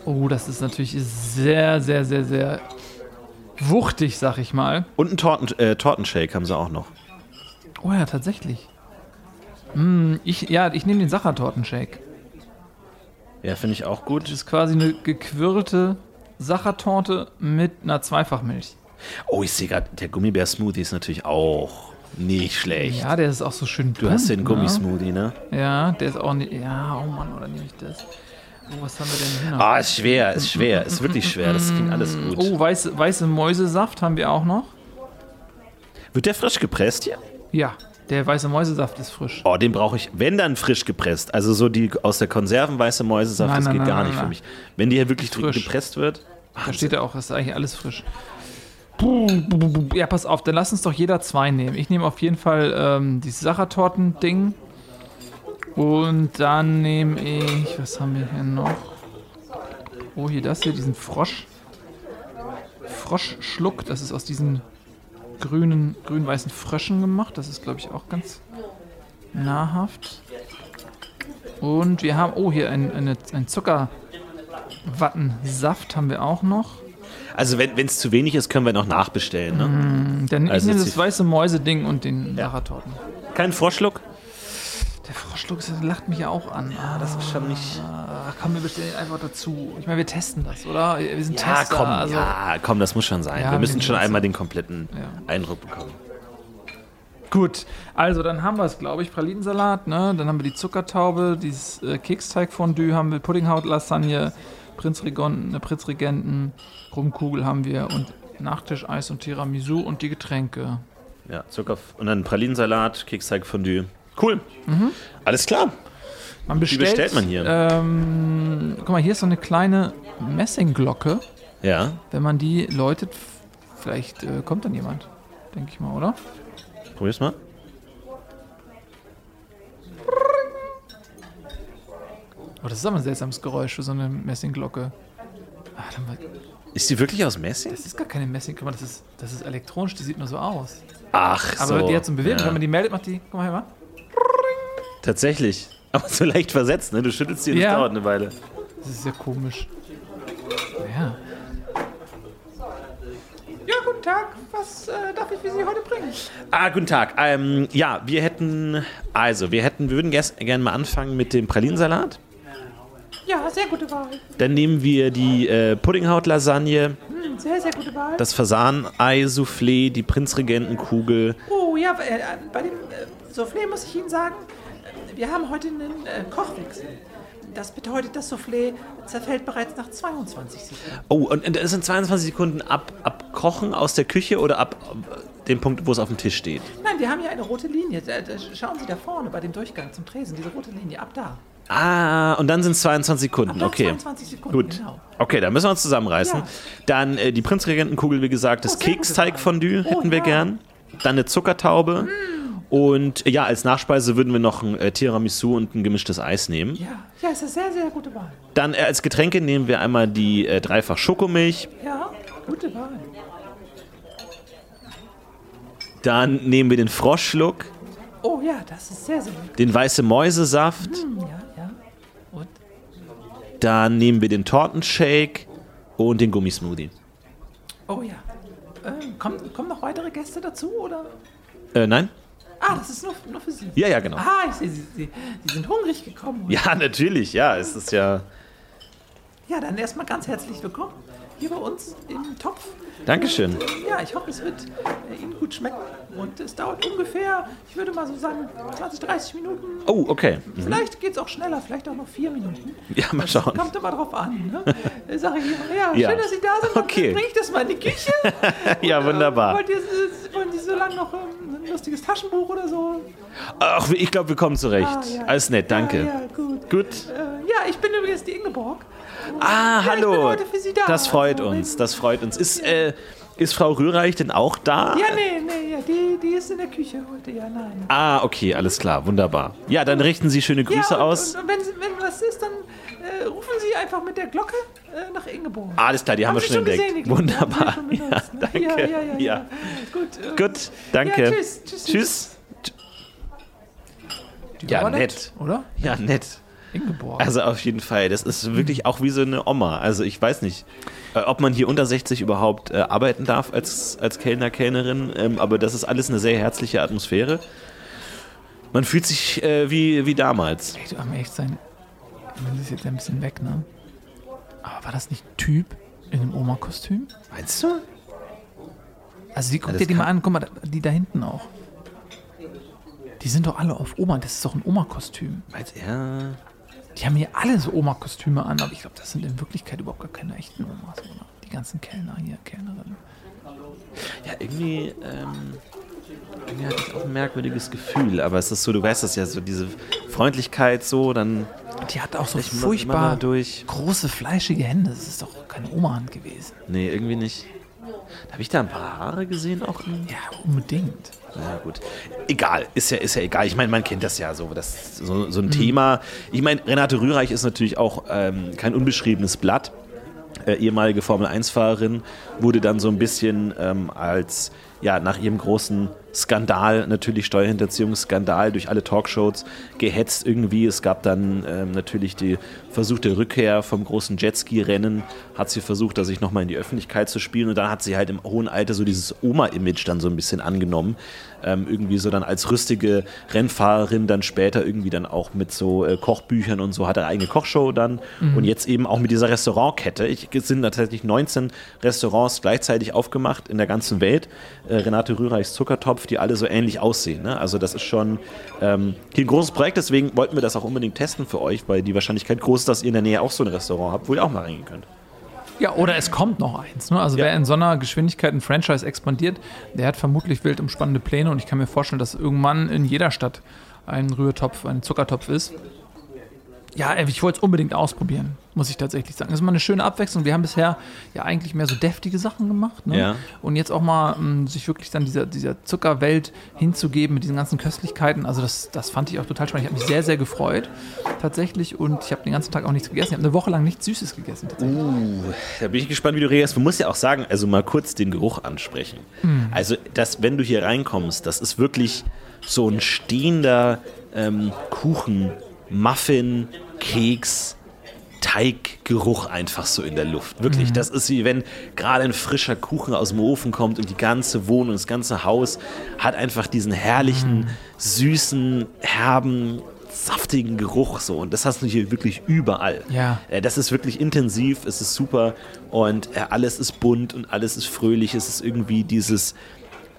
Oh, das ist natürlich sehr, sehr, sehr, sehr wuchtig, sag ich mal. Und einen Torten, äh, Tortenshake haben sie auch noch. Oh ja, tatsächlich. Mm, ich, ja, ich nehme den Sachertortenshake. Ja, finde ich auch Das gut. ist quasi eine gequirlte Sachertorte mit einer Zweifachmilch. Oh, ich sehe gerade, der Gummibär-Smoothie ist natürlich auch nicht schlecht. Ja, der ist auch so schön Du hast den bunt, Gummismoothie, ne? Ne? Ja, der ist auch nicht. Ja, oh Mann, oder nehme ich das? Oh, was haben wir denn hier noch? Ah, ist schwer, ist schwer, ist wirklich schwer. Das klingt alles gut. Oh, weiße, weiße Mäusesaft haben wir auch noch. Wird der frisch gepresst hier? Ja, der weiße Mäusesaft ist frisch. Oh, den brauche ich, wenn dann frisch gepresst. Also so die aus der Konserven weiße Mäusesaft, Nein, das nein, geht nein, gar nicht für mich. Wenn die hier wirklich Frisch. gepresst wird. Da steht ja auch, das ist eigentlich alles frisch. Ja, pass auf, dann lass uns doch jeder zwei nehmen. Ich nehme auf jeden Fall ähm, dieses Sachertorten-Ding. Und dann nehme ich, was haben wir hier noch? Oh, hier das hier, diesen Frosch. Froschschluck, das ist aus diesen grünen, grün-weißen Fröschen gemacht. Das ist, glaube ich, auch ganz nahrhaft. Und wir haben, oh, hier ein, eine, ein Zuckerwattensaft haben wir auch noch. Also wenn es zu wenig ist, können wir noch nachbestellen. Ne? Dann Also ich nehme das weiße Mäuse-Ding und den Sachertorten. Kein Vorschluck? Der Froschschluck das lacht mich ja auch an. Ja, das ist schon nicht. Ah, komm, wir bestellen einfach dazu. Ich meine, wir testen das, oder? Wir sind Ja, Tester. komm, also, ja, komm, das muss schon sein. Ja, wir müssen schon einmal den kompletten Ja. Eindruck bekommen. Gut, also dann haben wir es, glaube ich, Pralinensalat, ne? Dann haben wir die Zuckertaube, dieses äh, Keksteigfondue haben wir, Puddinghaut-Lasagne, Prinzregenten, äh, Prinzregenten, Rumkugel haben wir und Nachtisch-Eis und Tiramisu und die Getränke. Ja, Zucker und dann Pralinensalat, Keksteigfondue. Cool. Mhm. Alles klar. Man bestellt, bestellt man hier? Ähm, guck mal, hier ist so eine kleine Messingglocke. Ja. Wenn man die läutet, vielleicht äh, kommt dann jemand, denke ich mal, oder? Probier's mal. Oh, das ist aber ein seltsames Geräusch für so eine Messingglocke. Ah, dann war, Ist die wirklich aus Messing? das ist gar keine Messing, guck mal, das ist, das ist elektronisch, die sieht nur so aus. Ach Aber so. die hat so ein Bewegung, Ja. wenn man die meldet, macht die, guck mal her, mal. Tatsächlich. Aber so leicht versetzt, ne? Du schüttelst die und Ja. das dauert eine Weile. Das ist ja komisch. Ja. Ja, guten Tag. Was äh, darf ich für Sie heute bringen? Ah, guten Tag. Ähm, ja, wir hätten, also, wir hätten, wir würden gerne mal anfangen mit dem Pralinensalat. Ja, sehr gute Wahl. Dann nehmen wir die äh, Puddinghaut-Lasagne, Hm, sehr, sehr gute Wahl. das Fasan-Ei-Soufflé, die Prinzregentenkugel. oh ja, äh, bei dem äh, Soufflé muss ich Ihnen sagen, äh, wir haben heute einen äh, Kochwechsel. Das bedeutet, das Soufflé zerfällt bereits nach 22 Sekunden. Oh, und das sind 22 Sekunden ab, ab Kochen aus der Küche oder ab äh, dem Punkt, wo es auf dem Tisch steht? Nein, wir haben hier eine rote Linie. Schauen Sie da vorne bei dem Durchgang zum Tresen, diese rote Linie, ab da. Ah, und dann sind es 22 Ab Sekunden, okay. 22 Sekunden, Gut. genau. Okay, dann müssen wir uns zusammenreißen. Ja. Dann äh, die Prinzregentenkugel, wie gesagt, das Oh, Keksteigfondue. Oh, hätten wir ja. gern. Dann eine Zuckertaube. Und äh, ja, als Nachspeise würden wir noch ein äh, Tiramisu und ein gemischtes Eis nehmen. Ja, ja, ist eine sehr, sehr gute Wahl. Dann äh, als Getränke nehmen wir einmal die äh, dreifach Schokomilch. Ja, gute Wahl. Dann nehmen wir den Froschschluck, Oh ja, das ist sehr, sehr gut. den weiße Mäusesaft. Hm, ja? Dann nehmen wir den Tortenshake und den Gummismoothie. Oh ja. Ähm, kommen, kommen noch weitere Gäste dazu, oder? Äh, nein? Ah, das ist nur, nur für Sie. Ja, ja, genau. Ah, ich sehe, Sie, Sie, Sie sind hungrig gekommen. Ja, natürlich, ja. Es ist ja. Ja, dann erstmal ganz herzlich willkommen hier bei uns im Topf. Dankeschön. Ja, ich hoffe, es wird äh, Ihnen gut schmecken. Und es dauert ungefähr, ich würde mal so sagen, 20, 30 Minuten. Oh, okay. Mhm. Vielleicht geht es auch schneller, vielleicht auch noch vier Minuten. Ja, mal schauen. Kommt immer drauf an. Ne? Äh, Sag ich ja, Ja. schön, dass Sie da sind. Dann Okay. bringe ich das mal in die Küche. Ja, wunderbar. Wollt ihr, äh, wollen Sie so lange noch ähm, ein lustiges Taschenbuch oder so? Ach, ich glaube, wir kommen zurecht. Ah, ja. Alles nett, danke. Ja, ja gut. Gut. Äh, ja, ich bin übrigens die Ingeborg. Ah, Ja, hallo. da. Das freut uns, das freut uns. Ist, äh, ist Frau Rühreich denn auch da? Ja, nee, nee, ja, die, die ist in der Küche heute, ja, nein. Ah, okay, alles klar, wunderbar. Ja, dann richten Sie schöne Grüße ja, und, aus. Und, und wenn, wenn was ist, dann äh, rufen Sie einfach mit der Glocke äh, nach Ingeborg. Alles klar, die haben, wir Sie schon entdeckt. gesehen? Wunderbar. Haben schon Ja, benutzt, ne? danke. Ja, ja, ja. Ja. Gut. äh, Gut, danke. Tschüss, tschüss, Tschüss. Die Ja, war nett. Oder? Ja, nett. Ingeborg. Also auf jeden Fall. Das ist wirklich auch wie so eine Oma. Also ich weiß nicht, äh, ob man hier unter 60 überhaupt äh, arbeiten darf als, als Kellner, Kellnerin. Ähm, aber das ist alles eine sehr herzliche Atmosphäre. Man fühlt sich äh, wie, wie damals. Ey, du am echt sein. Man ist jetzt ein bisschen weg, ne? Aber war das nicht ein Typ in einem Oma-Kostüm? Meinst du? Also, die, guck das dir die mal an, guck mal, die da hinten auch. Die sind doch alle auf Oma, das ist doch ein Oma-Kostüm. Meinst ja. Die haben hier alle so Oma-Kostüme an, aber ich glaube, das sind in Wirklichkeit überhaupt gar keine echten Omas, oder? Die ganzen Kellner hier, Kellnerinnen. Ja, irgendwie, ähm, irgendwie hatte ich auch ein merkwürdiges Gefühl. Aber es ist so, du weißt das ja, so diese Freundlichkeit so, dann Die hat auch so furchtbar durch. große, fleischige Hände. Das ist doch keine Oma-Hand gewesen. Nee, irgendwie nicht. Habe ich da ein paar Haare gesehen auch? Ja, unbedingt. Na gut. Egal, ist ja, ist ja egal. Ich meine, man kennt das ja so. Das so, so ein Thema. Ich meine, Renate Rühreich ist natürlich auch ähm, kein unbeschriebenes Blatt. Äh, ehemalige Formel-1-Fahrerin, wurde dann so ein bisschen ähm, als ja nach ihrem großen Skandal, natürlich Steuerhinterziehungsskandal durch alle Talkshows gehetzt irgendwie. Es gab dann ähm, natürlich die versuchte Rückkehr vom großen Jetski-Rennen, hat sie versucht, da sich nochmal in die Öffentlichkeit zu spielen und dann hat sie halt im hohen Alter so dieses Oma-Image dann so ein bisschen angenommen. Ähm, irgendwie so dann als rüstige Rennfahrerin dann später irgendwie dann auch mit so äh, Kochbüchern und so hat er eigene Kochshow dann mhm. und jetzt eben auch mit dieser Restaurantkette. Ich, es sind tatsächlich 19 Restaurants gleichzeitig aufgemacht in der ganzen Welt. Äh, Renate Rühreichs Zuckertopf, die alle so ähnlich aussehen. Ne? Also das ist schon ähm, ein großes Projekt, deswegen wollten wir das auch unbedingt testen für euch, weil die Wahrscheinlichkeit groß ist, dass ihr in der Nähe auch so ein Restaurant habt, wo ihr auch mal reingehen könnt. Ja, oder es kommt noch eins. Ne? Also ja. wer in so einer Geschwindigkeit ein Franchise expandiert, der hat vermutlich wild umspannende Pläne und ich kann mir vorstellen, dass irgendwann in jeder Stadt ein Rührtopf, ein Zuckertopf ist. Ja, ich wollte es unbedingt ausprobieren, muss ich tatsächlich sagen. Das ist mal eine schöne Abwechslung. Wir haben bisher ja eigentlich mehr so deftige Sachen gemacht. Ne? Ja. Und jetzt auch mal um, sich wirklich dann dieser, dieser Zuckerwelt hinzugeben mit diesen ganzen Köstlichkeiten. Also das, das fand ich auch total spannend. Ich habe mich sehr, sehr gefreut tatsächlich und ich habe den ganzen Tag auch nichts gegessen. Ich habe eine Woche lang nichts Süßes gegessen. Uh, da bin ich gespannt, wie du reagierst. Man muss ja auch sagen, also mal kurz den Geruch ansprechen. Mm. Also, dass, wenn du hier reinkommst, das ist wirklich so ein stehender ähm, Kuchen Muffin, Keks, Teiggeruch einfach so in der Luft. Wirklich, mhm. das ist wie wenn gerade ein frischer Kuchen aus dem Ofen kommt und die ganze Wohnung, das ganze Haus hat einfach diesen herrlichen, mhm. süßen, herben, saftigen Geruch so und das hast du hier wirklich überall. Ja. Äh, das ist wirklich intensiv, es ist super und äh, alles ist bunt und alles ist fröhlich, es ist irgendwie dieses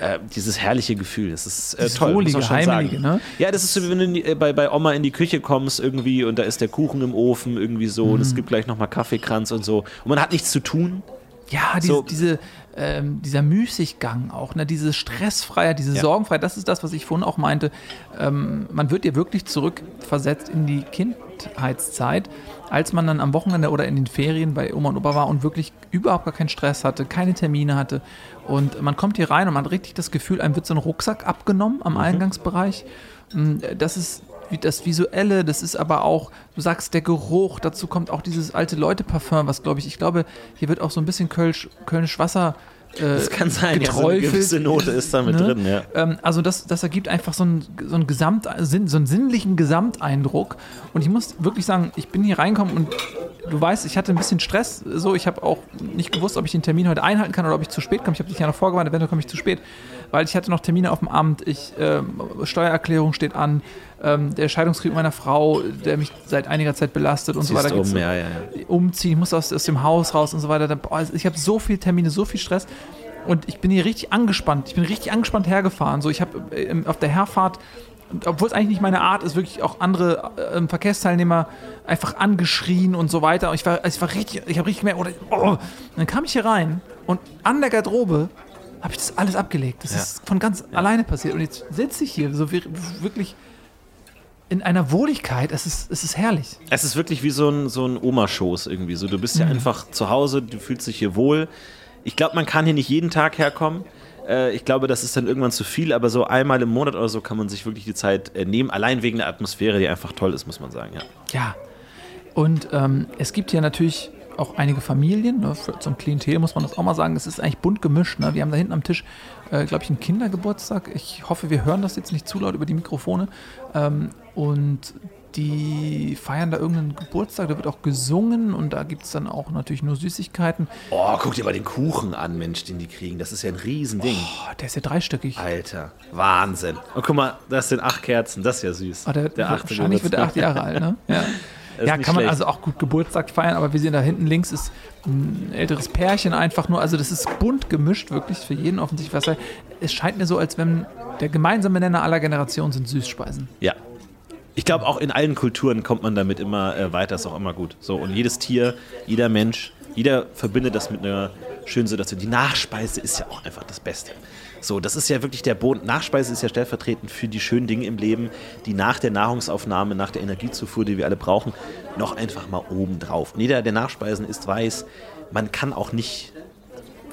äh, dieses herrliche Gefühl. Das ist äh, toll. Wohlige, muss man schon sagen. Ne? Ja, das ist so, wie wenn du äh, bei, bei Oma in die Küche kommst irgendwie und da ist der Kuchen im Ofen irgendwie so mhm. und es mhm. gibt gleich nochmal Kaffeekranz und so. Und man hat nichts zu tun. Ja, diese, so. diese ähm, dieser Müßiggang auch, ne? diese Stressfreiheit, diese ja. Sorgenfreiheit, das ist das, was ich vorhin auch meinte. Ähm, man wird dir wirklich zurückversetzt in die Kindheitszeit, als man dann am Wochenende oder in den Ferien bei Oma und Opa war und wirklich überhaupt gar keinen Stress hatte, keine Termine hatte. Und man kommt hier rein und man hat richtig das Gefühl, einem wird so ein Rucksack abgenommen am mhm. Eingangsbereich. Mm, das ist das Visuelle, das ist aber auch, du sagst, der Geruch, dazu kommt auch dieses alte Leute-Parfum, was glaube ich, ich glaube, hier wird auch so ein bisschen Kölsch, Kölnisch Wasser äh, das kann sein, ja, so eine gewisse Note ist da mit ne? drin, ja. Ähm, also das, das ergibt einfach so einen, so, einen Gesamt, so einen sinnlichen Gesamteindruck. Und ich muss wirklich sagen, ich bin hier reingekommen und du weißt, ich hatte ein bisschen Stress. So, ich habe auch nicht gewusst, ob ich den Termin heute einhalten kann oder ob ich zu spät komme. Ich habe dich ja noch vorgewarnt, eventuell komme ich zu spät, weil ich hatte noch Termine auf dem Amt. Ich, äh, Steuererklärung steht an ähm, der Scheidungskrieg meiner Frau, der mich seit einiger Zeit belastet und Ziehst so weiter. Um, ja, ja, ja. Umziehen, ich muss aus, aus dem Haus raus und so weiter. Ich habe so viele Termine, so viel Stress. Und ich bin hier richtig angespannt. Ich bin richtig angespannt hergefahren. So, ich habe äh, auf der Herfahrt, obwohl es eigentlich nicht meine Art ist, wirklich auch andere äh, Verkehrsteilnehmer einfach angeschrien und so weiter. Und ich war, also ich war richtig, ich habe richtig mehr. Oder, oh. Dann kam ich hier rein und an der Garderobe habe ich das alles abgelegt. Das ja. ist von ganz ja. alleine passiert. Und jetzt sitze ich hier so wirklich in einer Wohligkeit, es ist, es ist herrlich. Es ist wirklich wie so ein, so ein Oma-Schoß irgendwie. So, du bist ja mhm. einfach zu Hause, du fühlst dich hier wohl. Ich glaube, man kann hier nicht jeden Tag herkommen. Äh, ich glaube, das ist dann irgendwann zu viel, aber so einmal im Monat oder so kann man sich wirklich die Zeit äh, nehmen, allein wegen der Atmosphäre, die einfach toll ist, muss man sagen. Ja, ja. und ähm, es gibt hier natürlich auch einige Familien. Ne, zum Klientel muss man das auch mal sagen. Es ist eigentlich bunt gemischt. Ne? Wir haben da hinten am Tisch, äh, glaube ich, einen Kindergeburtstag. Ich hoffe, wir hören das jetzt nicht zu laut über die Mikrofone. Ähm, und die feiern da irgendeinen Geburtstag, da wird auch gesungen und da gibt es dann auch natürlich nur Süßigkeiten. Oh, guck dir mal den Kuchen an, Mensch, den die kriegen. Das ist ja ein Riesending. Oh, der ist ja dreistöckig. Alter, Wahnsinn. Und guck mal, das sind acht Kerzen, das ist ja süß. Oh, der, der wahrscheinlich wird er acht Jahre alt, ne? Ja. ja, kann man also auch gut Geburtstag feiern, aber wir sehen da hinten links ist ein älteres Pärchen einfach nur. Also das ist bunt gemischt, wirklich für jeden offensichtlich was. Es scheint mir so, als wenn der gemeinsame Nenner aller Generationen sind Süßspeisen. Ja. Ich glaube, auch in allen Kulturen kommt man damit immer äh, weiter, ist auch immer gut. So, und jedes Tier, jeder Mensch, jeder verbindet das mit einer schönen Situation. Die Nachspeise ist ja auch einfach das Beste. So, das ist ja wirklich der Boden. Nachspeise ist ja stellvertretend für die schönen Dinge im Leben, die nach der Nahrungsaufnahme, nach der Energiezufuhr, die wir alle brauchen, noch einfach mal oben drauf. Jeder, der Nachspeisen isst, weiß, man kann auch nicht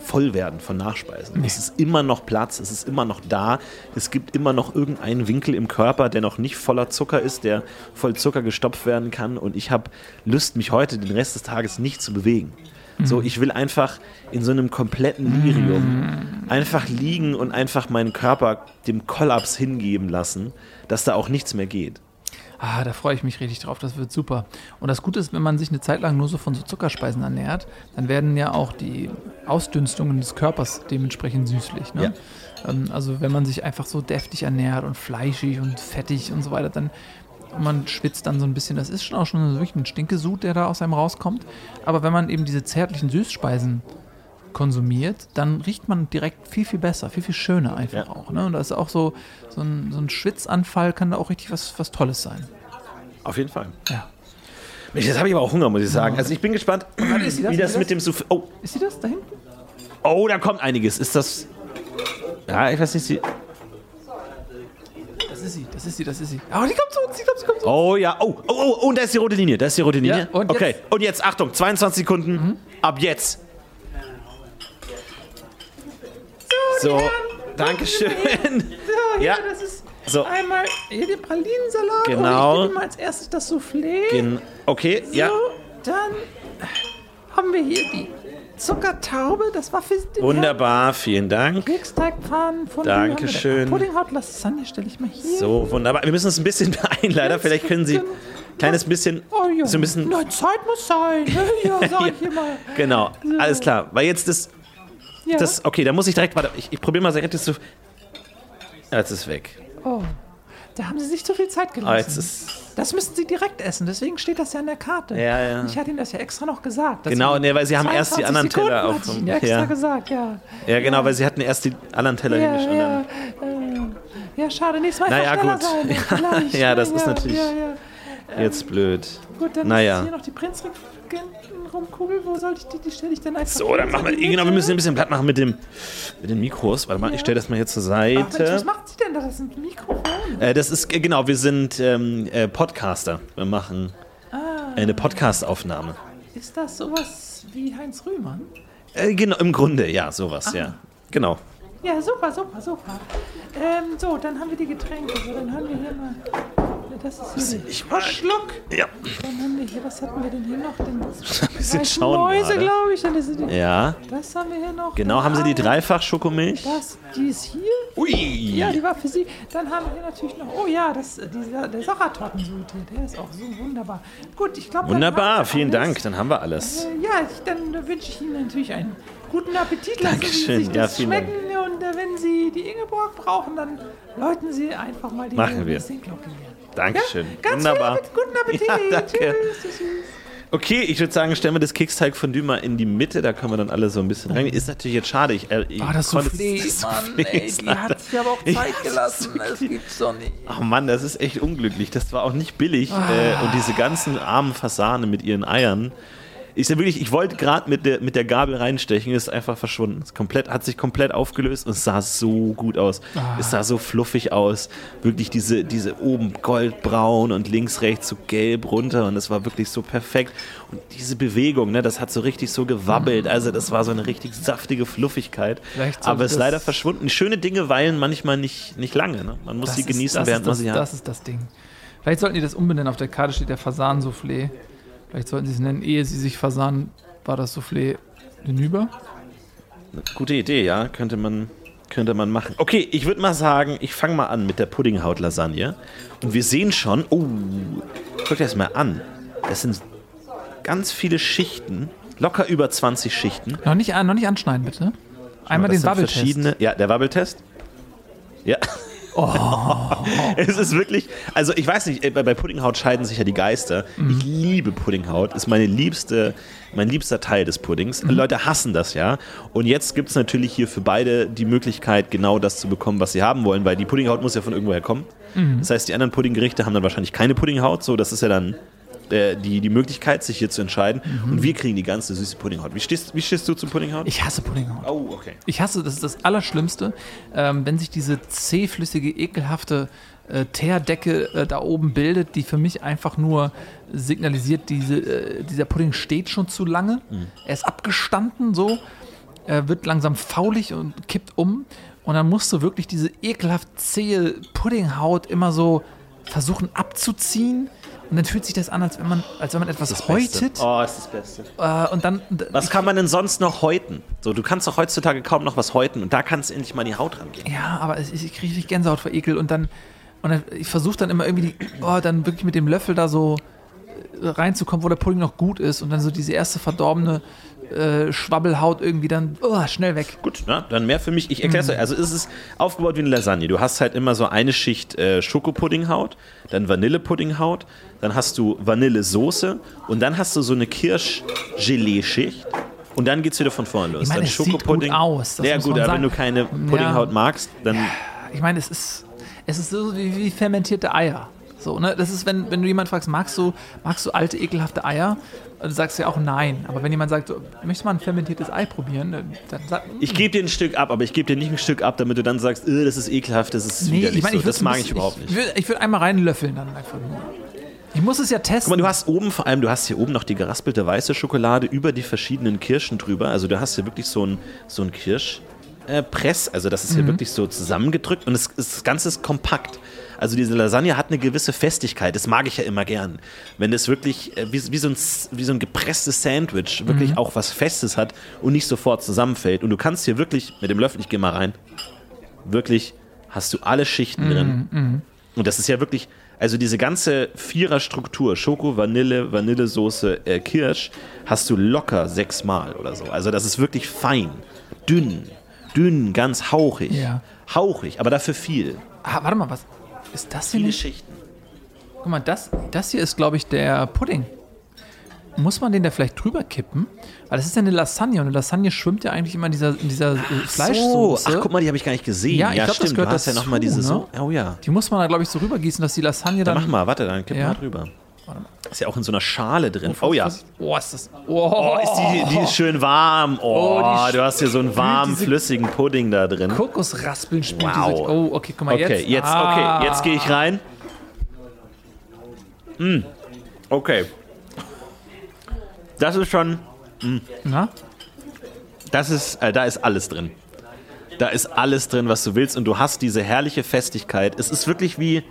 voll werden von Nachspeisen. Nee. Es ist immer noch Platz, es ist immer noch da. Es gibt immer noch irgendeinen Winkel im Körper, der noch nicht voller Zucker ist, der voll Zucker gestopft werden kann. Und ich habe Lust, mich heute den Rest des Tages nicht zu bewegen. So, ich will einfach in so einem kompletten Lyrium einfach liegen und einfach meinen Körper dem Kollaps hingeben lassen, dass da auch nichts mehr geht. Ah, da freue ich mich richtig drauf. Das wird super. Und das Gute ist, wenn man sich eine Zeit lang nur so von so Zuckerspeisen ernährt, dann werden ja auch die Ausdünstungen des Körpers dementsprechend süßlich. Ne? Ähm, also wenn man sich einfach so deftig ernährt und fleischig und fettig und so weiter, dann man schwitzt dann so ein bisschen. Das ist schon auch schon wirklich ein Stinkesud, der da aus einem rauskommt. Aber wenn man eben diese zärtlichen Süßspeisen konsumiert, dann riecht man direkt viel, viel besser, viel, viel schöner einfach Ja. auch. Ne? Und da ist auch so, so, ein, so ein Schwitzanfall kann da auch richtig was, was Tolles sein. Auf jeden Fall. Ja. Mensch, Jetzt habe ich aber auch Hunger, muss ich sagen. Also ich bin gespannt, sie das? wie das sie mit dem Soufflé... Oh, Ist sie das da hinten? oh, da kommt einiges. Ist das... Ja, ich weiß nicht, sie... Das ist sie, das ist sie, das ist sie. Aber die kommt zu uns, die kommt, sie kommt zu uns. Oh ja, oh, oh, oh, oh, und da ist die rote Linie, da ist die rote Linie. Ja, und okay, jetzt? und jetzt, Achtung, 22 Sekunden, Mhm. ab jetzt. So, Dankeschön. So, Ja. das ist So. einmal hier den Pralinensalat. Genau. Und ich gebe ihm als erstes das Soufflé. Gen okay, so, ja, dann haben wir hier die Zuckertaube. Das war für wunderbar, vielen Dank. Keksteigpfannen von Dankeschön. Puddinghaut Lasagne stelle ich mal hier. So, wunderbar. Wir müssen uns ein bisschen beeilen, leider. Vielleicht können Sie kleines bisschen, Oh ja, so ein bisschen, Na, Zeit muss sein. ne? Ja, sag ich immer. genau, alles klar. Weil jetzt das, Ja. das, okay, da muss ich direkt, warte, ich, ich probiere mal das zu, ja, jetzt ist weg. oh, da haben Sie sich zu viel Zeit Ah, gelassen. jetzt ist, das müssten Sie direkt essen, deswegen steht das ja in der Karte. Ja, ja. Ich hatte Ihnen das ja extra noch gesagt. Genau, nee, weil Sie haben erst die 22 anderen Teller Sekunden auf hatte ich Ihnen extra ja. gesagt, ja. ja genau, weil Sie hatten erst die anderen Teller Ja, hingestellt. ja, äh, ja, schade, nächstes Mal Naja, gut. Ja, sein. Ja, das ist natürlich- Ja, ja. Jetzt blöd. Gut, dann Naja. ist hier noch die Prinzregentenrumkugel. Wo soll ich die? Die stelle ich dann einfach So, dann machen wir, genau, wir müssen ein bisschen platt machen mit, dem, mit den Mikros. Warte mal, ich stelle das mal hier zur Ach, Mensch, was Seite. macht sie denn da? Das sind Mikrofone. Äh, das ist, äh, genau, wir sind ähm, äh, Podcaster. Wir machen Ah. eine Podcast-Aufnahme. Ist das sowas wie Heinz Rühmann? Äh, genau, im Grunde, ja, sowas, ja. Genau. Ja, super, super, super. Ähm, so, dann haben wir die Getränke. So, dann haben wir hier mal. Das ist hier ich mal- Schluck. Ja. Dann haben wir hier, was hatten wir denn hier noch? Das Ein bisschen schauen Mäuse, glaube ich. Die, Ja, Das haben wir hier noch. genau. Haben Sie die Dreifach-Schokomilch? Das, die ist hier. Ui! Ja, die war für Sie. Dann haben wir hier natürlich noch, oh ja, das, dieser, der Sachertortensud hier, der ist auch so wunderbar. Gut, ich glaube. Wunderbar, vielen Dank. Dann haben wir alles. Äh, ja, ich, dann wünsche ich Ihnen natürlich einen guten Appetit. Lassen Dankeschön. Sie sich Ja, das vielen Dank. schmecken. Und äh, wenn Sie die Ingeborg brauchen, dann läuten Sie einfach mal die Machen wir. Hier. Dankeschön. Ganz Wunderbar. viel guten Appetit. Ja, danke. Tschüss. Okay, ich würde sagen, stellen wir das Keksteig-Fondue mal in die Mitte. Da können wir dann alle so ein bisschen rein. Ist natürlich jetzt schade. Ich, äh, ich Ah, das Soufflé, das Mann, ey, die hat sich aber auch Ja, Zeit das gelassen. Das gibt's doch nicht. Ach Mann, das ist echt unglücklich. Das war auch nicht billig. Äh, und diese ganzen armen Fasane mit ihren Eiern. Ist ja wirklich, ich wollte gerade mit der, mit der Gabel reinstechen, ist einfach verschwunden. Ist komplett, hat sich komplett aufgelöst und es sah so gut aus. Es sah so fluffig aus. Wirklich diese, diese oben goldbraun und links, rechts so gelb runter und es war wirklich so perfekt. Und diese Bewegung, ne, das hat so richtig so gewabbelt. Also das war so eine richtig saftige Fluffigkeit. Aber es ist das- leider verschwunden. Schöne Dinge weilen manchmal nicht, nicht lange. Ne? Man muss Das sie ist- genießen, das während ist man das, sie hat. Das ist das Ding. Vielleicht sollten die das umbenennen. Auf der Karte steht der Fasan-Soufflé. Vielleicht sollten sie es nennen, ehe sie sich Fasan, war das Soufflé hinüber. Gute Idee, ja. Könnte man, könnte man machen. Okay, ich würde mal sagen, ich fange mal an mit der Puddinghaut-Lasagne. Und wir sehen schon, oh, guck dir das mal an. Das sind ganz viele Schichten, locker über 20 Schichten. Noch nicht, an- noch nicht anschneiden, bitte. Einmal den Wabbeltest. Ja, der Wabbeltest. Ja. Es ist wirklich, also ich weiß nicht, äh, bei bei Puddinghaut scheiden sich ja die Geister. Ich liebe Puddinghaut, ist meine liebste, mein liebster Teil des Puddings. Leute hassen das ja. Und jetzt gibt es natürlich hier für beide die Möglichkeit, genau das zu bekommen, was sie haben wollen, weil die Puddinghaut muss ja von irgendwoher kommen. Das heißt, die anderen Puddinggerichte haben dann wahrscheinlich keine Puddinghaut, so das ist ja dann äh, die, die Möglichkeit, sich hier zu entscheiden. Und wir kriegen die ganze süße Puddinghaut. Wie stehst, wie stehst du zum Puddinghaut? Ich hasse Puddinghaut. oh, okay. Ich hasse, das ist das Allerschlimmste, ähm, wenn sich diese zähflüssige, ekelhafte äh, Teerdecke äh, da oben bildet, die für mich einfach nur signalisiert, diese, äh, dieser Pudding steht schon zu lange. Er ist abgestanden so, er wird langsam faulig und kippt um. Und dann musst du wirklich diese ekelhaft zähe Puddinghaut immer so versuchen abzuziehen. Und dann fühlt sich das an, als wenn man, als wenn man etwas Das häutet. Beste. Oh, ist das Beste. Äh, und dann. Was kann man denn sonst noch häuten? So, du kannst doch heutzutage kaum noch was häuten und da kannst du endlich mal in die Haut rangehen. Ja, aber es, ich kriege richtig Gänsehaut vor Ekel und dann. Und dann, ich versuche dann immer irgendwie, die, oh, dann wirklich mit dem Löffel da so äh, reinzukommen, wo der Pudding noch gut ist und dann so diese erste verdorbene äh, Schwabbelhaut irgendwie dann oh, schnell weg. Gut, na, dann mehr für mich. Ich erkläre es euch. Also es ist aufgebaut wie eine Lasagne. Du hast halt immer so eine Schicht äh, Schokopuddinghaut, dann Vanillepuddinghaut, dann hast du Vanillesoße und dann hast du so eine Kirsch-Gelee-Schicht. Und dann geht's wieder von vorne los. Ich meine, dann es sieht gut aus, das ja gut, aber wenn du sagen. keine Puddinghaut magst, dann Ich meine, es ist, es ist so wie, wie fermentierte Eier. So, ne? Das ist, wenn, wenn du jemanden fragst, magst du, magst du alte, ekelhafte Eier? Dann sagst du ja auch nein. Aber wenn jemand sagt, so, möchtest du mal ein fermentiertes Ei probieren? Dann, dann sag, ich gebe dir ein Stück ab, aber ich gebe dir nicht ein Stück ab, damit du dann sagst, äh, das ist ekelhaft, das ist nee, widerlich ich meine, so. ich Das würd's ein mag bisschen- ich überhaupt nicht. Ich würde ich würd einmal reinlöffeln dann einfach nur. Ich muss es ja testen. Guck mal, du hast oben vor allem, du hast hier oben noch die geraspelte weiße Schokolade über die verschiedenen Kirschen drüber. Also du hast hier wirklich so ein, so ein Kirschpress. Also das ist Mhm. hier wirklich so zusammengedrückt und es, es, das Ganze ist kompakt. Also diese Lasagne hat eine gewisse Festigkeit. Das mag ich ja immer gern. Wenn das wirklich äh, wie, wie, so, ein, wie so ein gepresstes Sandwich wirklich Mhm. auch was Festes hat und nicht sofort zusammenfällt. Und du kannst hier wirklich mit dem Löffel, ich gehe mal rein, wirklich hast du alle Schichten Mhm, drin. Und das ist ja wirklich, also diese ganze Vierer-Struktur, Schoko, Vanille, Vanillesoße, äh, Kirsch, hast du locker sechsmal oder so. Also das ist wirklich fein, dünn, dünn, ganz hauchig. Ja. Hauchig, aber dafür viel. ah, warte mal, was ist das hier Viele nicht? Schichten. Guck mal, das, das hier ist, glaube ich, der Pudding. Muss man den da vielleicht drüber kippen? Weil das ist ja eine Lasagne und eine Lasagne schwimmt ja eigentlich immer in dieser, in dieser äh, Fleischsoße. ach guck mal, die habe ich gar nicht gesehen. Ja, ich glaub, das stimmt, gehört du hast ja dazu, nochmal diese ne? so. Oh ja. Die muss man da, glaube ich, so rübergießen, dass die Lasagne Dann dann. mach mal, warte, dann kipp Ja. mal drüber. Ist ja auch in so einer Schale drin. Oh, ja. Oh, ist das. Oh, Oh, ist die, die ist schön warm. Oh, Oh, du hast hier so einen warmen, flüssigen Pudding da drin. Kokosraspeln spielt Wow. diese. Oh, okay, guck mal, Okay, jetzt. jetzt, Ah. okay, jetzt gehe ich rein. Mm, okay. Das ist schon, Na? das ist, äh, da ist alles drin. Da ist alles drin, was du willst und du hast diese herrliche Festigkeit. Es ist wirklich wie,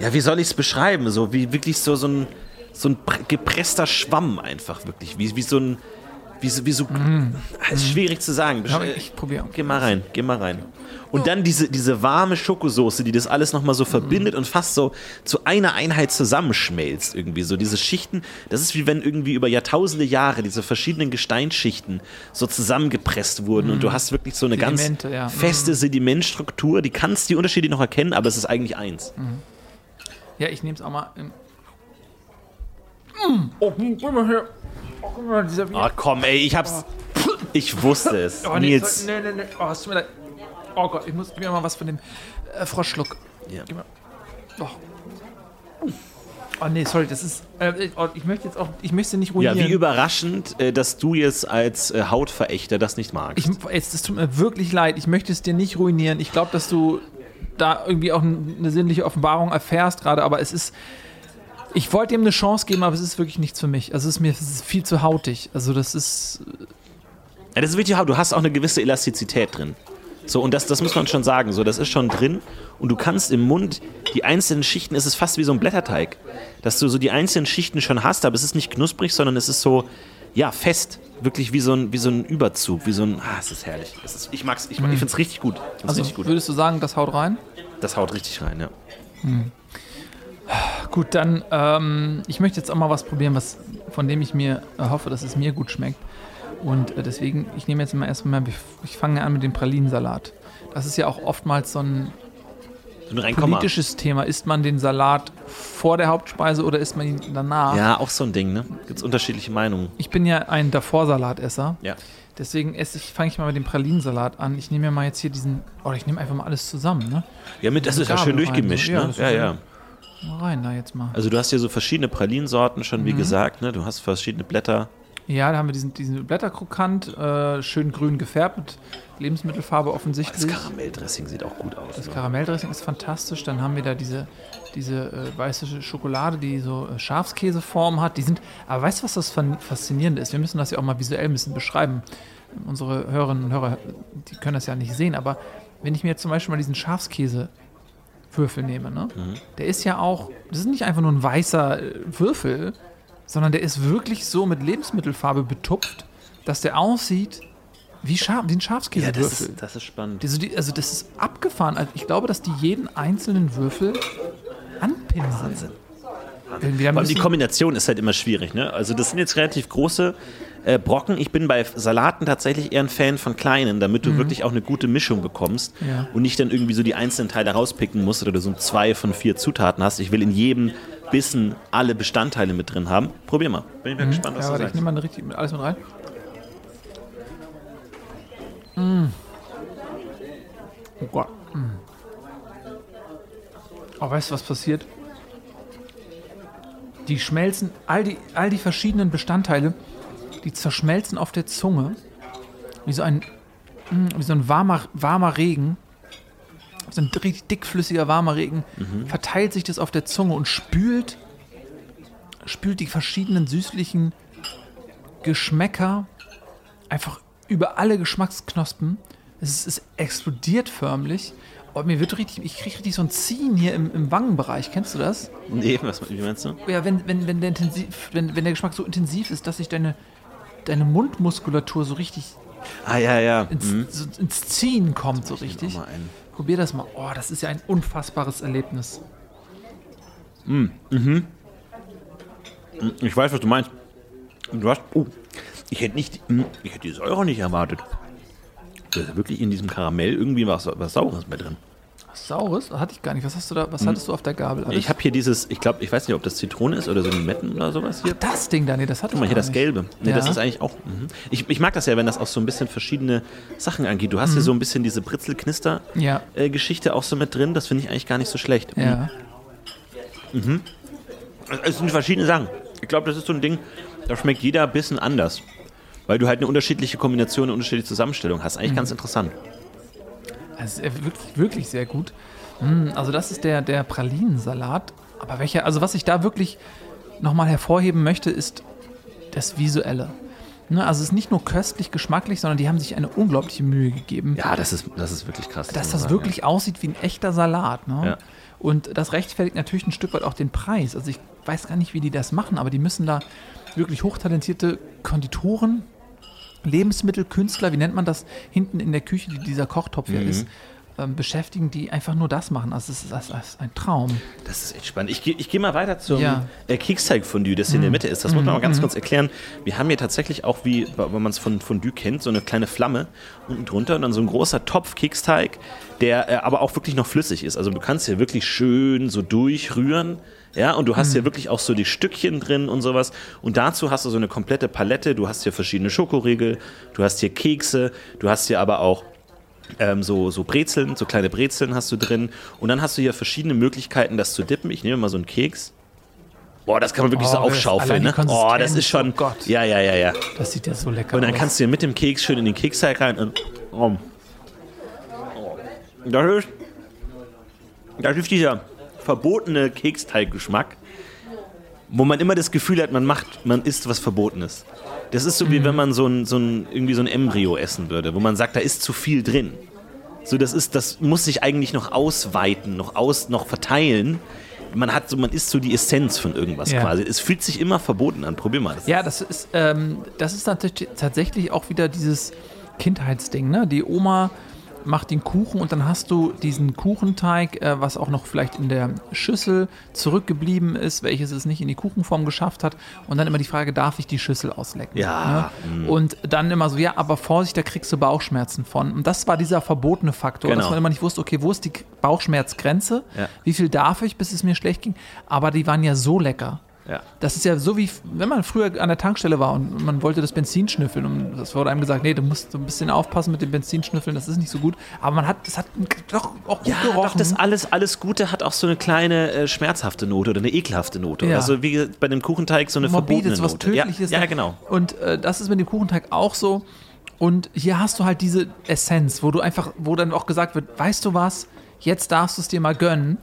ja, wie soll ich es beschreiben? So wie wirklich so, so ein, so ein pr- gepresster Schwamm einfach wirklich. Wie, wie so ein, wie so, wie so, ist schwierig zu sagen. Ja, ich probiere. Geh mal rein, geh mal rein. Und dann diese, diese warme Schokosoße, die das alles nochmal so verbindet und fast so zu einer Einheit zusammenschmelzt irgendwie. So diese Schichten, das ist wie wenn irgendwie über Jahrtausende Jahre diese verschiedenen Gesteinsschichten so zusammengepresst wurden und du hast wirklich so eine Sedimente, ganz ja. feste Sedimentstruktur. Die kannst die Unterschiede noch erkennen, aber es ist eigentlich eins. Ja, ich nehme es auch mal. Im Mm. Oh, guck mal hier. Oh, guck mal, dieser Ach komm, ey, ich hab's. Ich wusste es. Oh, nee, Nils. Nee, nee, nee. Oh, es tut mir leid. Oh Gott, ich muss gib mir mal was von dem äh, Froschschluck. Ja. Gib mir. Oh. oh nee, sorry, das ist. Äh, oh, ich möchte jetzt auch. Ich möchte nicht Ja, ruinieren. wie überraschend, äh, dass du jetzt als äh, Hautverächter das nicht magst. Ich, es, es tut mir wirklich leid. Ich möchte es dir nicht ruinieren. Ich glaube, dass du da irgendwie auch eine sinnliche Offenbarung erfährst gerade, aber es ist. Ich wollte ihm eine Chance geben, aber es ist wirklich nichts für mich. Also es ist mir es ist viel zu hautig. Also das ist. Ja, das ist wirklich hart. Du hast auch eine gewisse Elastizität drin. So, und das, das muss man schon sagen. So, das ist schon drin. Und du kannst im Mund die einzelnen Schichten, es ist fast wie so ein Blätterteig. Dass du so die einzelnen Schichten schon hast, aber es ist nicht knusprig, sondern es ist so, ja, fest. Wirklich wie so ein, wie so ein Überzug, wie so ein. Ah, es ist herrlich. Es ist, ich mag's, ich, ich find's richtig gut. Find's Also richtig gut. würdest du sagen, das haut rein? Das haut richtig rein, ja. Gut, dann, ähm, ich möchte jetzt auch mal was probieren, was, von dem ich mir äh, hoffe, dass es mir gut schmeckt. Und äh, deswegen, ich nehme jetzt mal erstmal, ich fange an mit dem Pralinensalat. Das ist ja auch oftmals so ein So ein Reinkommer. politisches Thema. Isst man den Salat vor der Hauptspeise oder isst man ihn danach? Ja, auch so ein Ding, ne? Gibt's unterschiedliche Meinungen. Ich bin ja ein Davor-Salatesser. Ja. Deswegen esse ich, fange ich mal mit dem Pralinensalat an. Ich nehme mir mal jetzt hier diesen, oder ich nehme einfach mal alles zusammen, ne? Ja, mit, das ist ja schön rein, durchgemischt. Ja, ne? Ja, ja. Mal rein da jetzt mal. Also du hast hier so verschiedene Pralinsorten schon, wie Mhm. gesagt, ne? Du hast verschiedene Blätter. Ja, da haben wir diesen, diesen Blätterkrokant, äh, schön grün gefärbt mit Lebensmittelfarbe Das offensichtlich. Karamelldressing sieht auch gut aus. Das ne? Karamelldressing ist fantastisch. Dann haben wir da diese, diese äh, weiße Schokolade, die so äh, Schafskäseform hat. Die sind, aber weißt du, was das Faszinierende ist? Wir müssen das ja auch mal visuell ein bisschen beschreiben. Unsere Hörerinnen und Hörer, die können das ja nicht sehen, aber wenn ich mir jetzt zum Beispiel mal diesen Schafskäse Würfel nehme, ne? Der ist ja auch, das ist nicht einfach nur ein weißer äh, Würfel, sondern der ist wirklich so mit Lebensmittelfarbe betupft, dass der aussieht wie, Schaf, wie ein Ja, das Schafskäsewürfel. ist, das ist spannend. also, die, also das ist abgefahren. Also ich glaube, dass die jeden einzelnen Würfel anpinseln. Vor allem die Kombination ist halt immer schwierig. Ne? Also das sind jetzt relativ große äh, Brocken. Ich bin bei Salaten tatsächlich eher ein Fan von kleinen, damit du wirklich auch eine gute Mischung bekommst Mhm. Ja. und nicht dann irgendwie so die einzelnen Teile rauspicken musst oder du so zwei von vier Zutaten hast. Ich will in jedem Bissen alle Bestandteile mit drin haben. Probier mal. Bin ich mal gespannt, was Mhm. Ja, du warte, ich sagst. nehme mal richtig mit alles mit rein. Mm. Oh Gott. Mm. Oh, weißt du, was passiert? Die schmelzen, all die, all die verschiedenen Bestandteile, die zerschmelzen auf der Zunge. Wie so ein, mm, wie so ein warmer, warmer Regen. So ein richtig dickflüssiger warmer Regen. Verteilt sich das auf der Zunge und spült spült die verschiedenen süßlichen Geschmäcker einfach über alle Geschmacksknospen. Es, es explodiert förmlich. Und mir wird richtig, ich kriege richtig so ein Ziehen hier im, im Wangenbereich. Kennst du das? Nee, was wie meinst du? Ja, wenn, wenn, wenn, der intensiv, wenn, wenn der Geschmack so intensiv ist, dass sich deine, deine Mundmuskulatur so richtig Ah, ja, ja. ins, Mhm. so ins Ziehen kommt, so richtig. Probier das mal. Oh, das ist ja ein unfassbares Erlebnis. Ich weiß, was du meinst. Du hast. Oh, ich hätte nicht. hm, Ich hätte die Säure nicht erwartet. Da ist wirklich in diesem Karamell irgendwie was, was Saures mit drin. Was Saures? Hatte ich gar nicht. Was hast du da? Was hattest du auf der Gabel? Alles? Ich habe hier dieses, ich glaube, ich weiß nicht, ob das Zitrone ist oder so Limetten oder sowas hier. das Ding da, nee, das hatte Guck mal, hier das nicht. Gelbe. Nee, das Ja. ist eigentlich auch. Mhm. Ich, ich mag das ja, wenn das auch so ein bisschen verschiedene Sachen angeht. Du hast hier so ein bisschen diese Ja. Britzel-Knister-Geschichte auch so mit drin. Das finde ich eigentlich gar nicht so schlecht. Ja. Es sind verschiedene Sachen. Ich glaube, das ist so ein Ding, da schmeckt jeder ein bisschen anders. Weil du halt eine unterschiedliche Kombination, eine unterschiedliche Zusammenstellung hast. Eigentlich Mhm. ganz interessant. Äh, wirklich, wirklich sehr gut. Mm, Also das ist der, der Pralinensalat. Aber welcher, also was ich da wirklich nochmal hervorheben möchte, ist das Visuelle. Ne, also es ist nicht nur köstlich, geschmacklich, sondern die haben sich eine unglaubliche Mühe gegeben, Ja, das ist, das ist wirklich krass. dass das sagen, wirklich aussieht wie ein echter Salat. Ne? Ja. Und das rechtfertigt natürlich ein Stück weit auch den Preis. Also ich weiß gar nicht, wie die das machen, aber die müssen da wirklich hochtalentierte Konditoren, Lebensmittelkünstler, wie nennt man das, hinten in der Küche, die dieser Kochtopf Mhm. ja ist, ähm, beschäftigen, die einfach nur das machen. Also es ist, das ist ein Traum. Das ist echt spannend. Ich, ich gehe mal weiter zum Ja. Mhm. äh, Keksteig-Fondue, das hier in der Mitte ist. Das muss man mal ganz kurz erklären. Wir haben hier tatsächlich auch, wie wenn man es von Fondue kennt, so eine kleine Flamme unten drunter und dann so ein großer Topf Keksteig, der äh, aber auch wirklich noch flüssig ist. Also du kannst hier wirklich schön so durchrühren. Ja, und du hast Mhm. hier wirklich auch so die Stückchen drin und sowas. Und dazu hast du so eine komplette Palette. Du hast hier verschiedene Schokoriegel, du hast hier Kekse, du hast hier aber auch ähm, so, so Brezeln, so kleine Brezeln hast du drin. Und dann hast du hier verschiedene Möglichkeiten, das zu dippen. Ich nehme mal so einen Keks. Boah, das kann man wirklich Oh, so aufschaufeln, ne? Oh, das ist schon. oh Gott. Ja, ja, ja, ja. Das sieht ja so lecker Und dann aus. kannst du hier mit dem Keks schön in den Keksteig rein und. Oh. Oh. Das ist. Das ist dieser verbotene Keksteiggeschmack, wo man immer das Gefühl hat, man macht, man isst was Verbotenes. Das ist so wie wenn man so ein, so ein, irgendwie so ein Embryo essen würde, wo man sagt, da ist zu viel drin. So, das ist, das muss sich eigentlich noch ausweiten, noch aus, noch verteilen. Man hat so, man isst so die Essenz von irgendwas Ja. quasi. Es fühlt sich immer verboten an. Probier mal. Das Ja, das ist, ähm, das ist tatsächlich, tatsächlich auch wieder dieses Kindheitsding. Ne? Die Oma macht den Kuchen und dann hast du diesen Kuchenteig, äh, was auch noch vielleicht in der Schüssel zurückgeblieben ist, welches es nicht in die Kuchenform geschafft hat. Und dann immer die Frage, darf ich die Schüssel auslecken? Ja, Ne? Und dann immer so, ja, aber Vorsicht, da kriegst du Bauchschmerzen von. Und das war dieser verbotene Faktor, Genau. dass man immer nicht wusste, okay, wo ist die Bauchschmerzgrenze? Ja. Wie viel darf ich, bis es mir schlecht ging? Aber die waren ja so lecker. Ja. Das ist ja so wie, wenn man früher an der Tankstelle war und man wollte das Benzin schnüffeln und es wurde einem gesagt, nee, du musst so ein bisschen aufpassen mit dem Benzin schnüffeln, das ist nicht so gut. Aber man hat, das hat doch auch gut Ja, gerochen. doch, das alles, alles Gute hat auch so eine kleine äh, schmerzhafte Note oder eine ekelhafte Note. Ja. Also wie bei dem Kuchenteig so eine Morbides, verbotene was Note. Tödliches. Ja, ja, genau. Und äh, das ist mit dem Kuchenteig auch so. Und hier hast du halt diese Essenz, wo du einfach, wo dann auch gesagt wird, weißt du was, jetzt darfst du es dir mal gönnen.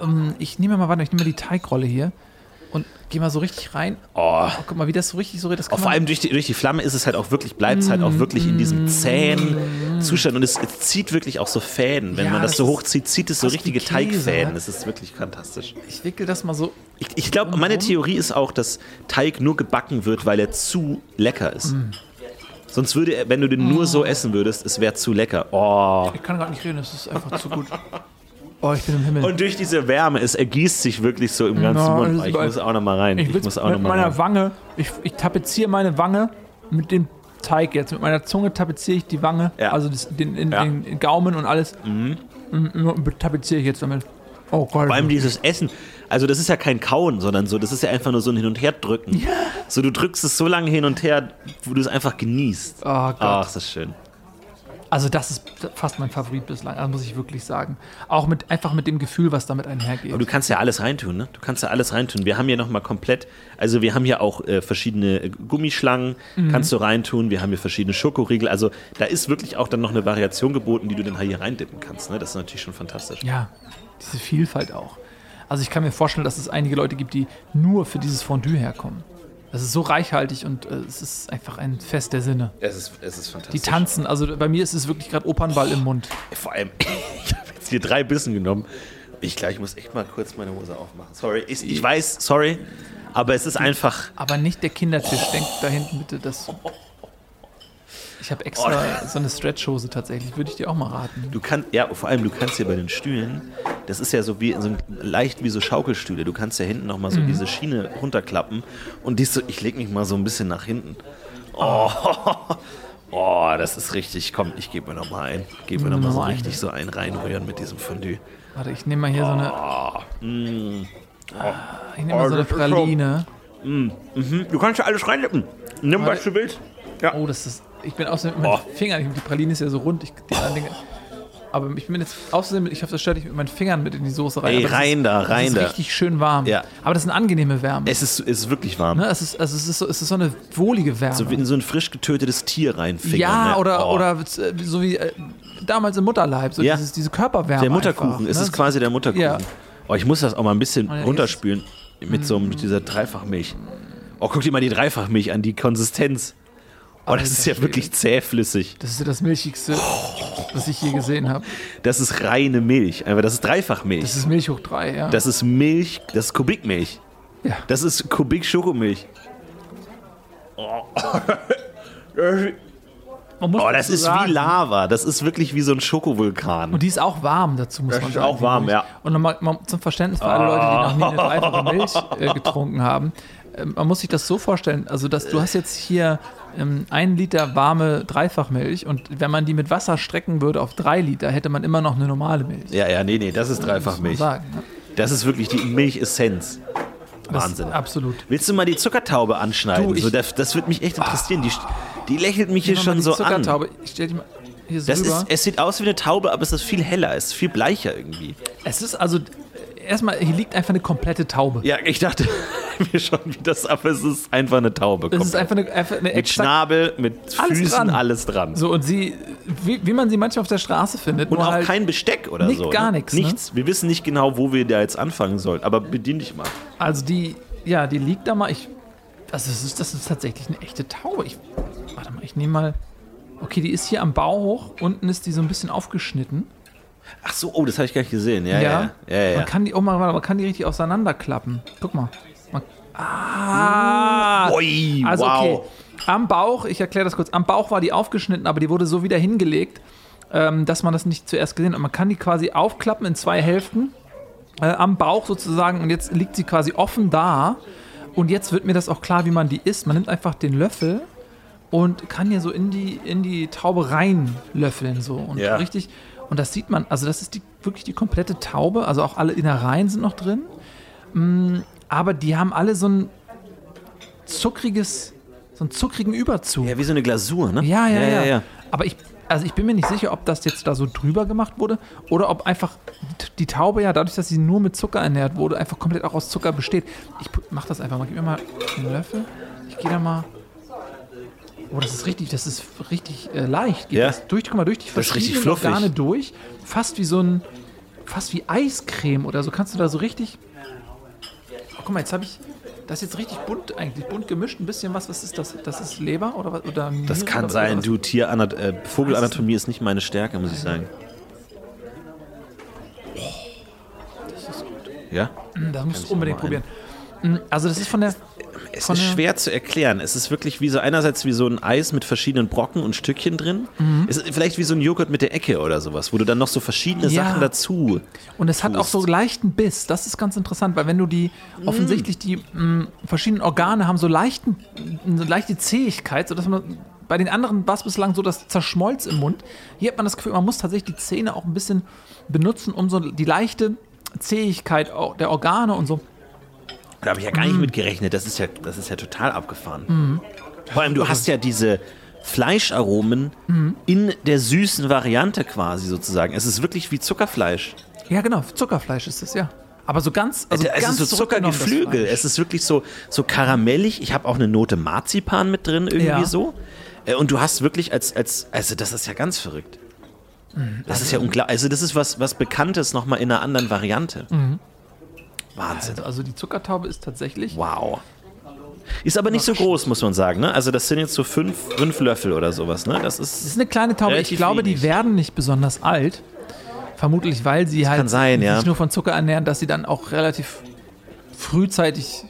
Ähm, ich nehme mal, warte, ich nehme mal die Teigrolle hier. Und geh mal so richtig rein. Oh. Oh, guck mal, wie das so richtig so Auch kann vor allem durch die, durch die Flamme ist es halt auch wirklich, bleibt es halt auch wirklich in diesem zähen Zustand und es, es zieht wirklich auch so Fäden. Wenn Ja, man das, das so hochzieht, zieht es so richtige Käse, Teigfäden. ne? Das ist wirklich fantastisch. Ich wickel das mal so. Ich, ich glaube, meine Theorie ist auch, dass Teig nur gebacken wird, weil er zu lecker ist. Mm. Sonst würde er, wenn du den nur so essen würdest, es wäre zu lecker. Oh. Ich kann gar nicht reden, das ist einfach zu gut. Oh, ich bin im Himmel. Und durch diese Wärme, es ergießt sich wirklich so im ganzen Ja, Mund. Oh, ist Ich muss auch noch mal rein. ich Ich, muss auch mit noch mal meiner rein. Wange, ich, ich tapeziere meine Wange mit dem Teig jetzt. Mit meiner Zunge tapeziere ich die Wange, Ja. also das, den, in, Ja. den Gaumen und alles. Mhm. Tapeziere ich jetzt damit. Oh Gott. Vor allem dieses Essen. Also das ist ja kein Kauen, sondern so, das ist ja einfach nur so ein Hin- und Herdrücken. So, du drückst es so lange hin und her, wo du es einfach genießt. Oh Gott. Ach, ist das schön. Also das ist fast mein Favorit bislang, also muss ich wirklich sagen. Auch mit einfach mit dem Gefühl, was damit einhergeht. Aber du kannst ja alles reintun, ne? Du kannst ja alles reintun. Wir haben hier nochmal komplett, also wir haben hier auch äh, verschiedene äh, Gummischlangen, Mhm. kannst du reintun. Wir haben hier verschiedene Schokoriegel. Also da ist wirklich auch dann noch eine Variation geboten, die du dann hier reindippen kannst. Ne? Das ist natürlich schon fantastisch. Ja, diese Vielfalt auch. Also ich kann mir vorstellen, dass es einige Leute gibt, die nur für dieses Fondue herkommen. Das ist so reichhaltig und äh, es ist einfach ein Fest der Sinne. Es ist, es ist Die fantastisch. tanzen, also bei mir ist es wirklich gerade Opernball im Mund. Vor allem, ich habe jetzt hier drei Bissen genommen. Ich glaube, ich muss echt mal kurz meine Hose aufmachen. Sorry, ich, ich weiß, sorry, aber es ist einfach. Aber nicht der Kindertisch. Denkt da hinten bitte, dass. Ich habe extra so eine Stretchhose tatsächlich. Würde ich dir auch mal raten. Du kannst, ja, vor allem, du kannst hier bei den Stühlen, das ist ja so wie so ein, leicht wie so Schaukelstühle. Du kannst ja hinten nochmal so diese Schiene runterklappen und die ist so, ich lege mich mal so ein bisschen nach hinten. Oh, oh das ist richtig. Komm, ich gebe mir nochmal ein. Gebe mir nochmal so richtig so einen reinrühren mit diesem Fondue. Warte, ich nehme mal hier so eine. Mm. Ah, Ich nehme mal so eine ist so- Praline. Du kannst ja alles reinlippen. Nimm, was du willst. Oh, das ist. Ich bin außerdem mit Oh. meinen Fingern. Die Praline ist ja so rund. Ich, die anderen Dinge, aber ich bin jetzt außerdem, ich hoffe, das stört dich mit meinen Fingern mit in die Soße rein. Ey, rein ist, da, das rein ist da. richtig schön warm. Ja. Aber das ist eine angenehme Wärme. Es ist, es ist wirklich warm. ne? es, ist, also es, ist so, es ist so eine wohlige Wärme. So wie in so ein frisch getötetes Tier reinfingern. ja, ne? oder, Oh. oder äh, so wie äh, damals im Mutterleib. So Ja. dieses, diese Körperwärme. Der Mutterkuchen, einfach, es ne? ist quasi der Mutterkuchen. Ja. Oh, ich muss das auch mal ein bisschen ja, runterspülen mit so mit dieser Dreifachmilch. Oh, guck dir mal die Dreifachmilch an, die Konsistenz. Oh, das ist ja Schwede. wirklich zähflüssig. Das ist ja das Milchigste, was ich je gesehen habe. Das ist reine Milch. Einfach, das ist Dreifachmilch. Das ist Milch hoch drei, ja. Das ist Milch, das ist Kubikmilch. ja. Das ist Kubik Schokomilch. Muss Oh, das ist sagen, wie Lava. Das ist wirklich wie so ein Schokovulkan. Und die ist auch warm dazu, muss Das man ist sagen. auch warm, Milch. ja. Und nochmal mal zum Verständnis für alle Leute, die noch nie eine dreifache Milch äh, getrunken haben. Ähm, man muss sich das so vorstellen, also dass du hast jetzt hier ähm, ein Liter warme Dreifachmilch und wenn man die mit Wasser strecken würde auf drei Liter, hätte man immer noch eine normale Milch. Ja, ja, nee, nee, das ist Dreifachmilch. Sagen, ne? Das ist wirklich die Milchessenz. Das- Wahnsinn. Absolut. Willst du mal die Zuckertaube anschneiden? Du, ich- so, das, das würde mich echt interessieren. Die, die lächelt mich hier schon so an. Zuckertaube. Ich stell die mal hier so Das rüber. ist, es sieht aus wie eine Taube, aber es ist viel heller, es ist viel bleicher irgendwie. es ist also, erstmal, hier liegt einfach eine komplette Taube. Ja, ich dachte mir schon wie das, aber es ist einfach eine Taube. Es ist einfach eine, einfach eine mit Schnabel, mit Alles Füßen, dran. alles dran. So, und sie, wie, wie man sie manchmal auf der Straße findet. Und auch halt, kein Besteck oder nicht so. gar ne? nichts, ne? Nichts. Wir wissen nicht genau, wo wir da jetzt anfangen sollen, aber bedien dich mal. Also die, ja, die liegt da mal. Ich, also das ist, das ist tatsächlich eine echte Taube. Ich, warte mal, ich nehme mal. Okay, die ist hier am Bauch hoch. Unten ist die so ein bisschen aufgeschnitten. Ach so, oh, das habe ich gar nicht gesehen. Ja, ja, ja. ja, ja. Man kann die, oh warte, man kann die richtig auseinanderklappen. Guck mal. Man, ah! Ui, Also wow. okay, am Bauch, ich erkläre das kurz, am Bauch war die aufgeschnitten, aber die wurde so wieder hingelegt, ähm, dass man das nicht zuerst gesehen hat. Man kann die quasi aufklappen in zwei Hälften, äh, am Bauch sozusagen, und jetzt liegt sie quasi offen da. Und jetzt wird mir das auch klar, wie man die isst. Man nimmt einfach den Löffel und kann hier so in die, in die Taube reinlöffeln so und Ja. richtig. Und das sieht man, also das ist die, wirklich die komplette Taube, also auch alle Innereien sind noch drin. Mm, aber die haben alle so ein zuckriges, so einen zuckrigen Überzug. ja, wie so eine Glasur, ne? Ja, ja, ja. ja, ja. Aber ich, also ich bin mir nicht sicher, ob das jetzt da so drüber gemacht wurde oder ob einfach die Taube ja dadurch, dass sie nur mit Zucker ernährt wurde, einfach komplett auch aus Zucker besteht. Ich mach das einfach mal. Gib mir mal einen Löffel. Ich gehe da mal. Oh, das ist richtig, das ist richtig äh, leicht. Geht Ja. das durch, guck mal, durch die ist richtig verschiedenen fluffig. Organe durch. Fast wie so ein, fast wie Eiscreme oder so. Kannst du da so richtig. Oh, guck mal, jetzt habe ich, Das ist jetzt richtig bunt eigentlich, bunt gemischt. Ein bisschen was, was ist das? Das ist Leber oder was? Oder Das kann oder, sein. Oder? Du, Tieranat äh, Vogelanatomie ist nicht meine Stärke, muss ich sagen. Ja? Das musst du unbedingt probieren. Mm, Also das ist von der. Es ist schwer zu erklären. Es ist wirklich wie so einerseits wie so ein Eis mit verschiedenen Brocken und Stückchen drin. Mhm. Es ist vielleicht wie so ein Joghurt mit der Ecke oder sowas, wo du dann noch so verschiedene Ja. Sachen dazu. Und es hat auch so tust. leichten Biss. Das ist ganz interessant, weil wenn du die offensichtlich die mh, verschiedenen Organe haben so leichten, eine leichte Zähigkeit, sodass man bei den anderen war es bislang so, das zerschmolz im Mund. Hier hat man das Gefühl, man muss tatsächlich die Zähne auch ein bisschen benutzen, um so die leichte Zähigkeit der Organe und so. Da habe ich ja gar nicht Mhm. mit gerechnet. Das ist ja, das ist ja total abgefahren. Vor allem, du hast ja diese Fleischaromen Mhm. in der süßen Variante quasi sozusagen. Es ist wirklich wie Zuckerfleisch. Ja, genau, Zuckerfleisch ist es, ja. Aber so ganz, also es ganz ist so Zuckergeflügel. Es ist wirklich so, so karamellig. Ich habe auch eine Note Marzipan mit drin, irgendwie Ja. so. Äh, Und du hast wirklich als, als, also das ist ja ganz verrückt. Mhm. Das ist ja unglaublich. Also das ist was, was Bekanntes nochmal in einer anderen Variante. Wahnsinn. Also, also die Zuckertaube ist tatsächlich. Wow. Ist aber nicht so groß, muss man sagen. Ne? Also das sind jetzt so fünf, fünf Löffel oder sowas. Ne? Das Das ist ist eine kleine Taube. Ich glaube, wenig. die werden nicht besonders alt. Vermutlich, weil sie halt kann sein, sich ja. nur von Zucker ernähren, dass sie dann auch relativ frühzeitig.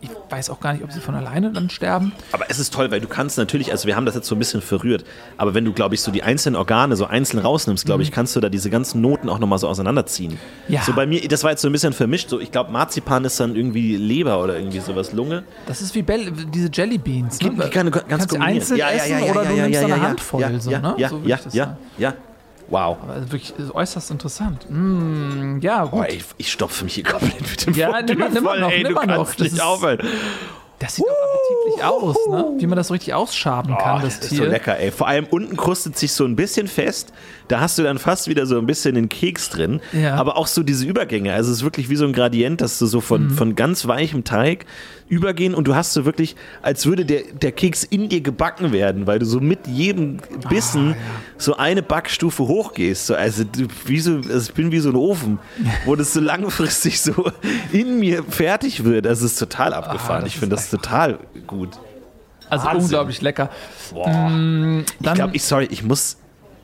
Ich weiß auch gar nicht, ob sie von alleine dann sterben. Aber es ist toll, weil du kannst natürlich, also wir haben das jetzt so ein bisschen verrührt, aber wenn du, glaube ich, so die einzelnen Organe so einzeln rausnimmst, glaube ich, kannst du da diese ganzen Noten auch nochmal so auseinanderziehen. Mhm. Ja. So bei mir, das war jetzt so ein bisschen vermischt. So, ich glaube, Marzipan ist dann irgendwie Leber oder irgendwie sowas, Lunge. Das ist wie Bell, diese Jelly Beans. Die kann, ganz Kannst du kombinieren. einzeln essen oder du nimmst eine Handvoll. ja, so, ja, ne? ja, so ja, ja, ja. Wow. Also wirklich ist äußerst interessant. Mm, ja, gut. Boah, ich, ich stopfe mich hier komplett mit dem Ja, nimm mal- nimm mal noch, ey, nimm du mal noch. kannst Das nicht ist- aufhören. Das sieht auch appetitlich aus, ne? Wie man das so richtig ausschaben kann, Oh, das das ist Tier. so lecker, ey. Vor allem unten krustet sich so ein bisschen fest. Da hast du dann fast wieder so ein bisschen den Keks drin. Ja. Aber auch so diese Übergänge. Also es ist wirklich wie so ein Gradient, dass du so Mhm. von, von ganz weichem Teig übergehen und du hast so wirklich, als würde der, der Keks in dir gebacken werden, weil du so mit jedem Bissen so eine Backstufe hochgehst. So, also, wie so, also ich bin wie so ein Ofen, wo das so langfristig so in mir fertig wird. Das ist total abgefahren. das ich finde das total gut. Also Wahnsinn. unglaublich lecker. Boah. Dann Ich glaube, ich, sorry, ich muss.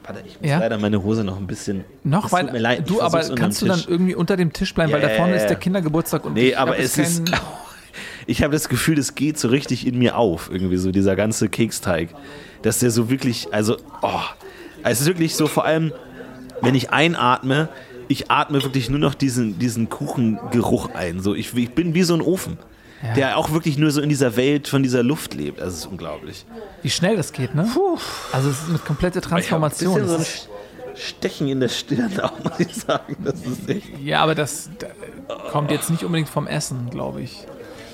Warte, ich muss Ja? leider meine Hose noch ein bisschen. noch weil tut mir leid, ich du aber kannst du dann irgendwie unter dem Tisch bleiben, weil da Ja, vorne ja, ist ja. der Kindergeburtstag und Nee, ich aber es ist. Ich habe das Gefühl, das geht so richtig in mir auf, irgendwie so dieser ganze Keksteig. Dass der so wirklich, also, oh, es ist wirklich so, vor allem, wenn ich einatme, ich atme wirklich nur noch diesen, diesen Kuchengeruch ein. So, ich, ich bin wie so ein Ofen, Ja. der auch wirklich nur so in dieser Welt von dieser Luft lebt. Das ist unglaublich. Wie schnell das geht, ne? Also es ist eine komplette Transformation. Ein bisschen so ein Das Stechen in der Stirn auch, muss ich sagen. Das ist echt. ja, aber das da, kommt jetzt nicht unbedingt vom Essen, glaube ich.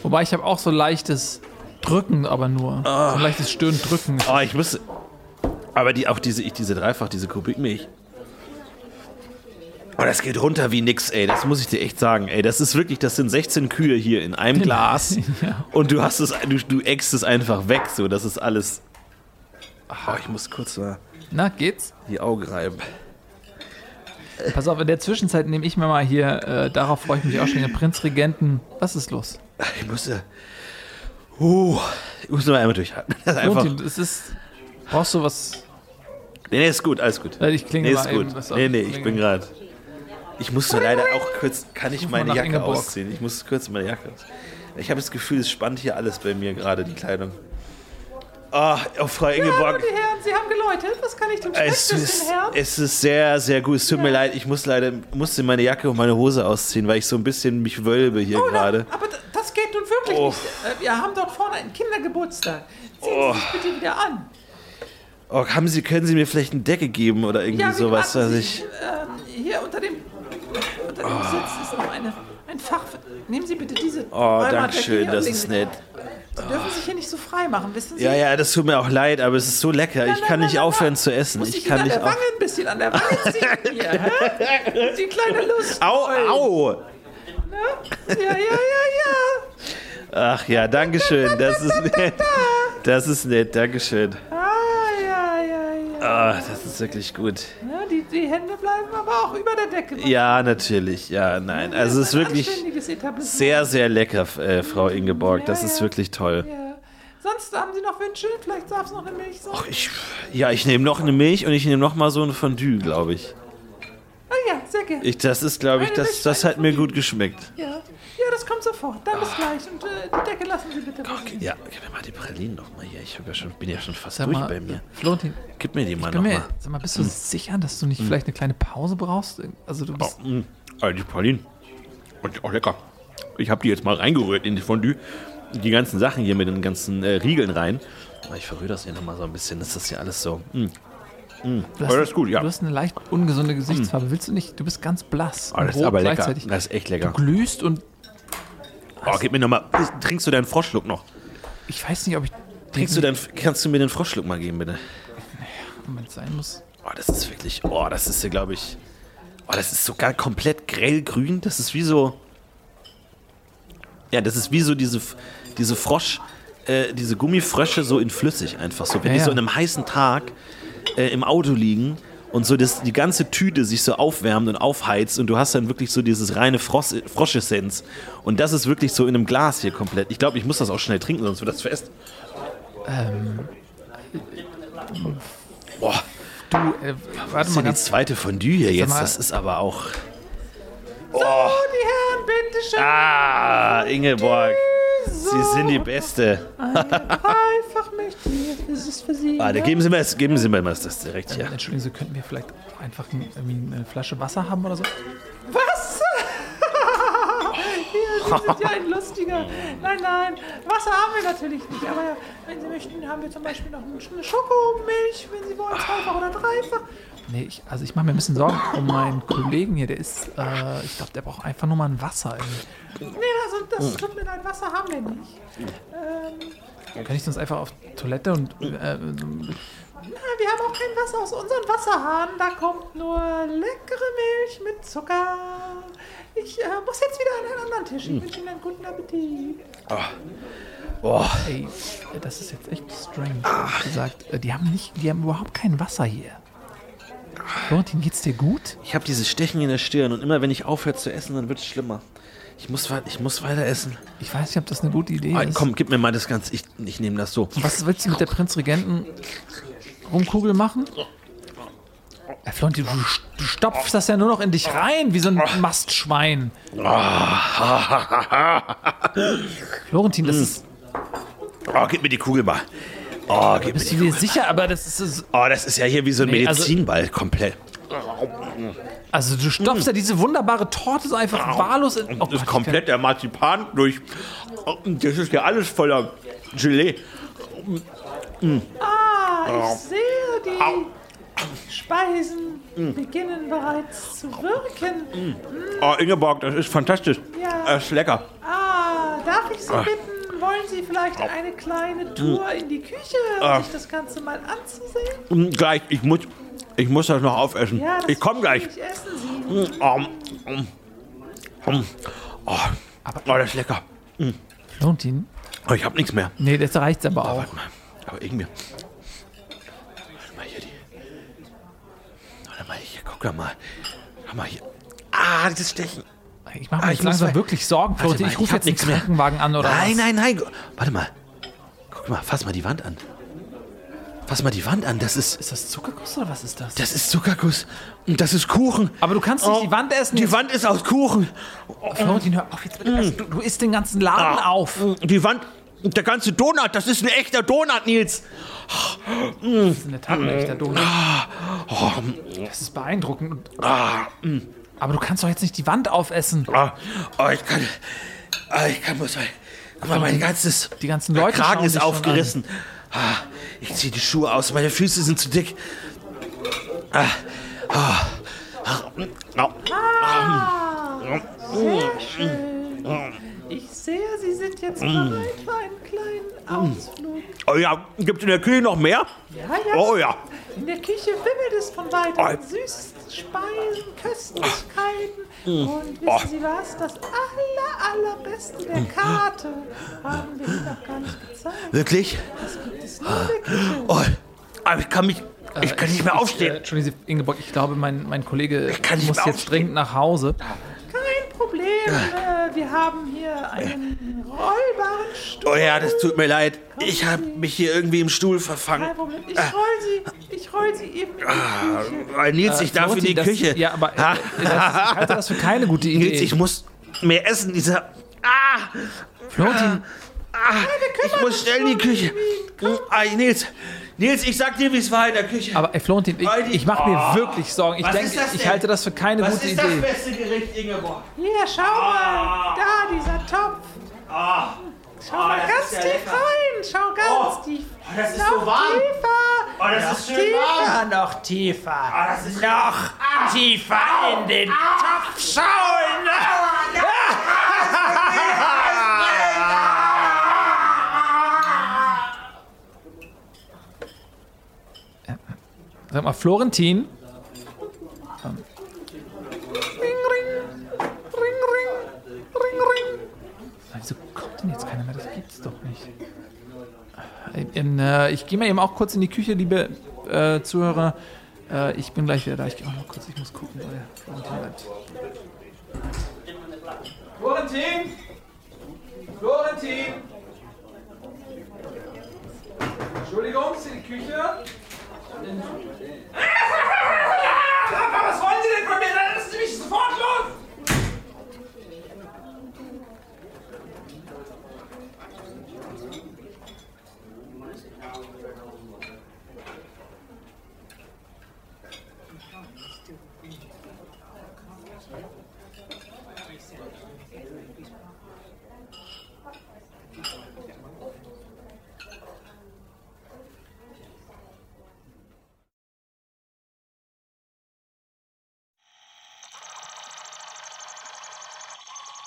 Wobei ich habe auch so leichtes Drücken, aber nur. So ein leichtes Stirndrücken. Oh, ich muss. Aber die, auch diese, ich, diese Dreifach, diese Kubikmilch. Oh, das geht runter wie nix, ey. Das muss ich dir echt sagen, ey. Das ist wirklich, das sind 16 Kühe hier in einem Glas. Ja. Und du hast es, du, du eckst es einfach weg, so. Das ist alles. Oh, ich muss kurz mal Na, geht's? die Augen reiben. Pass auf, in der Zwischenzeit nehme ich mir mal hier, äh, darauf freue ich mich auch schon, den Prinzregenten. Was ist los? Ich muss ja. Uh, ich muss nur einmal durchhalten. Das ist einfach. Es ist. Brauchst du was? Nee, nee, ist gut, alles gut. Ich klinge Nee, mal ist gut. Nee, nee, ich bin gerade. Ich muss nur leider auch kurz. Kann ich mal meine Jacke Ingeborg. ausziehen? Ich muss kurz meine Jacke ausziehen. Ich habe das Gefühl, es spannt hier alles bei mir gerade, die Kleidung. Ah, oh, Frau Ingeborg. Die Herren, Sie haben geläutet. Was kann ich denn Es ist, es ist sehr, sehr gut. Es tut mir leid, ich muss leider musste meine Jacke und meine Hose ausziehen, weil ich so ein bisschen mich wölbe hier Oh, gerade. aber das geht nun wirklich Oh. nicht. Äh, Wir haben dort vorne einen Kindergeburtstag. Ziehen Oh. Sie sich bitte wieder an. Oh, haben Sie, können Sie mir vielleicht eine Decke geben oder irgendwie Ja, sowas, was Sie, ich. ähm, hier unter dem, unter dem Sitz ist noch eine, ein Fach. Nehmen Sie bitte diese Oh, danke schön, das ist Sie- nett. Sie dürfen sich hier nicht so frei machen, wissen Sie? Ja, ja, das tut mir auch leid, aber es ist so lecker. Ich Na, kann na, nicht aufhören zu essen. Muss Ich ich kann Ihnen nicht an der. Wange ein bisschen an der Wange ziehen hier, hä? Die kleine Lust. Au, au! Ja, ja, ja, ja. Ach ja, danke schön. Das ist nett. Das ist nett, danke schön. Ah, ja, ja, ja. Ah, das ist wirklich gut. Ja, die, die Hände bleiben aber auch über der Decke. Ja, natürlich. Ja, nein. Also es ist wirklich sehr, sehr lecker, äh, Frau Ingeborg. Das Ja, ist ja. wirklich toll. Ja. Sonst haben Sie noch Wünsche? Vielleicht darf es noch eine Milch sein? Ach, ich, ja, ich nehme noch eine Milch und ich nehme noch mal so ein Fondue, glaube ich. Ah gerne. ich. Das ist, glaube ich, Eine das, das hat mir gut geschmeckt. Ja. ja, das kommt sofort. Dann bis gleich. Und äh, die Decke lassen Sie bitte ruhig. Ja, gib mir mal die Pralinen noch mal hier. Ich ja schon, bin ja schon fast Sag durch mal, bei mir. Florentin, Gib mir die mal bin noch mir, mal. sag mal, bist du sicher, dass du nicht vielleicht eine kleine Pause brauchst? Also du bist, Mm, ah, die Pralinen. Und auch lecker. Ich habe die jetzt mal reingerührt in die Fondue. Die ganzen Sachen hier mit den ganzen äh, Riegeln rein. Aber Ich verrühre das hier noch mal so ein bisschen. Das ist ja alles so. Mm. du, aber das ist gut, ja. du hast eine leicht ungesunde Gesichtsfarbe. Willst du nicht? Du bist ganz blass. Oh, das ist aber lecker. gleichzeitig. Das ist echt Du lecker. glühst und Oh, gib mir noch mal. Trinkst du deinen Froschschluck noch? ich weiß nicht, ob ich Trinkst du deinen, kannst du mir den Froschschluck mal geben, bitte? Moment sein muss. Oh, das ist wirklich. Oh, das ist ja, glaube ich. Oh, das ist sogar komplett grellgrün. Das ist wie so. Ja, das ist wie so diese, diese Frosch, äh, diese Gummifrösche so in flüssig einfach so. Wenn Ja, die so in einem heißen Tag äh, im Auto liegen und so das, die ganze Tüte sich so aufwärmt und aufheizt und du hast dann wirklich so dieses reine Frosch, Froschessenz. Und das ist wirklich so in einem Glas hier komplett. Ich glaube, ich muss das auch schnell trinken, sonst wird das fest. Boah, Du, äh, warte das ist mal ja die zweite Fondue hier jetzt. mal- Das ist aber auch. So, die Herren, bitteschön. Ah, Ingeborg. Sie sind die Beste. Dreifachmilch. Hier ist es für Sie. Ah, da geben Sie mir das, geben Sie mir das das direkt hier. Entschuldigen Sie, könnten wir vielleicht auch einfach ein, irgendwie eine Flasche Wasser haben oder so? Was? Hier, Sie sind ja ein lustiger. Nein, nein, Wasser haben wir natürlich nicht. Aber wenn Sie möchten, haben wir zum Beispiel noch eine Schokomilch, wenn Sie wollen, zweifach oder dreifach. Nee, ich, also ich mache mir ein bisschen Sorgen um meinen Kollegen hier. Der ist, äh, ich glaube, der braucht einfach nur mal ein Wasser. irgendwie. Nee, also das tut mir leid, Wasser haben wir nicht. Ähm, Kann ich sonst einfach auf Toilette und äh, na, wir haben auch kein Wasser aus unseren Wasserhahn. Da kommt nur leckere Milch mit Zucker. Ich äh, muss jetzt wieder an einen anderen Tisch. Ich wünsche Ihnen einen guten Appetit. Boah, Ey, das ist jetzt echt strange. ehrlich gesagt, Äh, die haben nicht, die haben überhaupt kein Wasser hier. Florentin, geht's dir gut? ich habe dieses Stechen in der Stirn und immer wenn ich aufhöre zu essen, dann wird es schlimmer. Ich muss, ich muss weiter essen. Ich weiß nicht, ob das eine gute Idee Ah, ist. komm, gib mir mal das Ganze. Ich, ich nehme das so. Was willst du mit der Prinzregenten Rumkugel machen? Herr Florentin, du, du stopfst das ja nur noch in dich rein, wie so ein Mastschwein. Florentin, das ist. Oh, gib mir die Kugel mal. Oh, gib mir Bist die du dir sicher? Aber das ist. ist- Oh, das ist ja hier wie so ein Nee, also- Medizinball komplett. Also, du stopfst ja diese wunderbare Torte so einfach wahllos in. Oh Das ist Gott, komplett der Marzipan durch. Oh, Das ist ja alles voller Gelee. Ah, ich sehe, die Speisen beginnen bereits zu wirken. Oh, Ingeborg, das ist fantastisch. Ja. Das ist lecker. Ah, darf ich Sie bitten, wollen Sie vielleicht eine kleine Tour in die Küche, um Ah. sich das Ganze mal anzusehen? Mm, Gleich, ich muss, ich muss das noch aufessen. Ja, das ich komme gleich. Ich essen Sie. Mm, mm, mm, mm. Oh, oh, das ist lecker. Florentin? Oh, ich habe nichts mehr. Nee, das reicht aber auch. Warte mal. Aber irgendwie. Warte mal hier die. Warte mal hier, guck mal. Schau mal hier. Ah, dieses Stechen. Ich mache Ah, mir ich jetzt langsam mal- wirklich Sorgen, mal, Ich rufe jetzt einen nichts mehr. Krankenwagen an oder Nein, was? nein, nein. Warte mal. Guck mal, fass mal die Wand an. Fass mal die Wand an. Das ist, Ist das Zuckerguss oder was ist das? das ist Zuckerguss. Und das ist Kuchen. aber du kannst nicht Oh, die Wand essen. Die jetzt. Wand ist aus Kuchen. Florentin, hör auf jetzt bitte. Du, du isst den ganzen Laden Ah, auf. Die Wand, der ganze Donut, das ist ein echter Donut, Nils. Das ist in der Tat ein echter Donut. Oh, Das ist beeindruckend. Und- Aber du kannst doch jetzt nicht die Wand aufessen. Ah, oh, ich kann, ah, ich kann, muss mal, guck mal, mein ganzes, Die ganzen mein Leute Kragen schauen ist aufgerissen. Ah, ich ziehe die Schuhe aus, meine Füße sind zu dick. Ah, ah, ah, ah, Ah, sehr schön. Ich sehe, Sie sind jetzt bereit für einen kleinen Ausflug. Oh ja, gibt in der Küche noch mehr? Ja, ja. Oh ja. In der Küche wimmelt es von weiteren Oh. süßen Speisen, Köstlichkeiten. Und wissen Oh. Sie was? Das aller, allerbeste der Karte haben wir Ihnen noch gar nicht gezeigt. Wirklich? Das gibt es nur in der Küche. Oh, aber ich kann mich, Ich kann nicht mehr Äh, aufstehen. Entschuldigen Sie, Ingeborg, ich glaube, mein, mein Kollege muss jetzt dringend nach Hause. Problem. Äh, wir haben hier einen rollbaren Stuhl. Oh ja, das tut mir leid. Ich habe mich hier irgendwie im Stuhl verfangen. Kein Problem. Ich roll sie. Ich roll sie eben in die Küche. Weil Nils, ich darf in die Florentin, das, Küche. Ja, aber äh, das, ich halte das für keine gute Idee. Nils, ich muss mehr essen. Dieser. Ah! Florentin, Ich muss schnell in die Küche. Ah, Nils, Nils, ich sag dir, wie es war in der Küche. aber ey, Florentin, ich, ich mache mir Oh. wirklich Sorgen. Ich Was denke, ich halte das für keine Was gute ist das Idee. beste Gericht, Ingeborg? Hier, schau mal. Da, dieser Topf. Ah, Schau Ah, mal das ganz tief lecker. rein. Schau ganz Oh, tief. oh, das ist Noch so warm. tiefer. oh, das ist schön warm. noch tiefer. Ah, das ist Noch tiefer in den Topf schauen. Sag mal, Florentin, Ring, ring. Ring, ring. Ring, ring. wieso kommt denn jetzt keiner mehr? Das gibt's doch nicht. Äh, in, äh, ich gehe mal eben auch kurz in die Küche, liebe äh, Zuhörer. Äh, ich bin gleich wieder da. Ich gehe auch mal kurz, ich muss gucken, wo der Florentin bleibt. Florentin! Florentin! Entschuldigung, ist die Küche? Was wollen Sie denn von mir? Lassen Sie mich sofort los.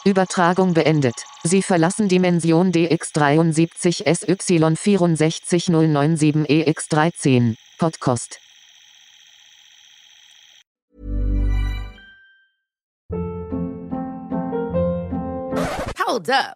Übertragung beendet. Sie verlassen Dimension DX73 SY64097EX13. Podcast. Hold up.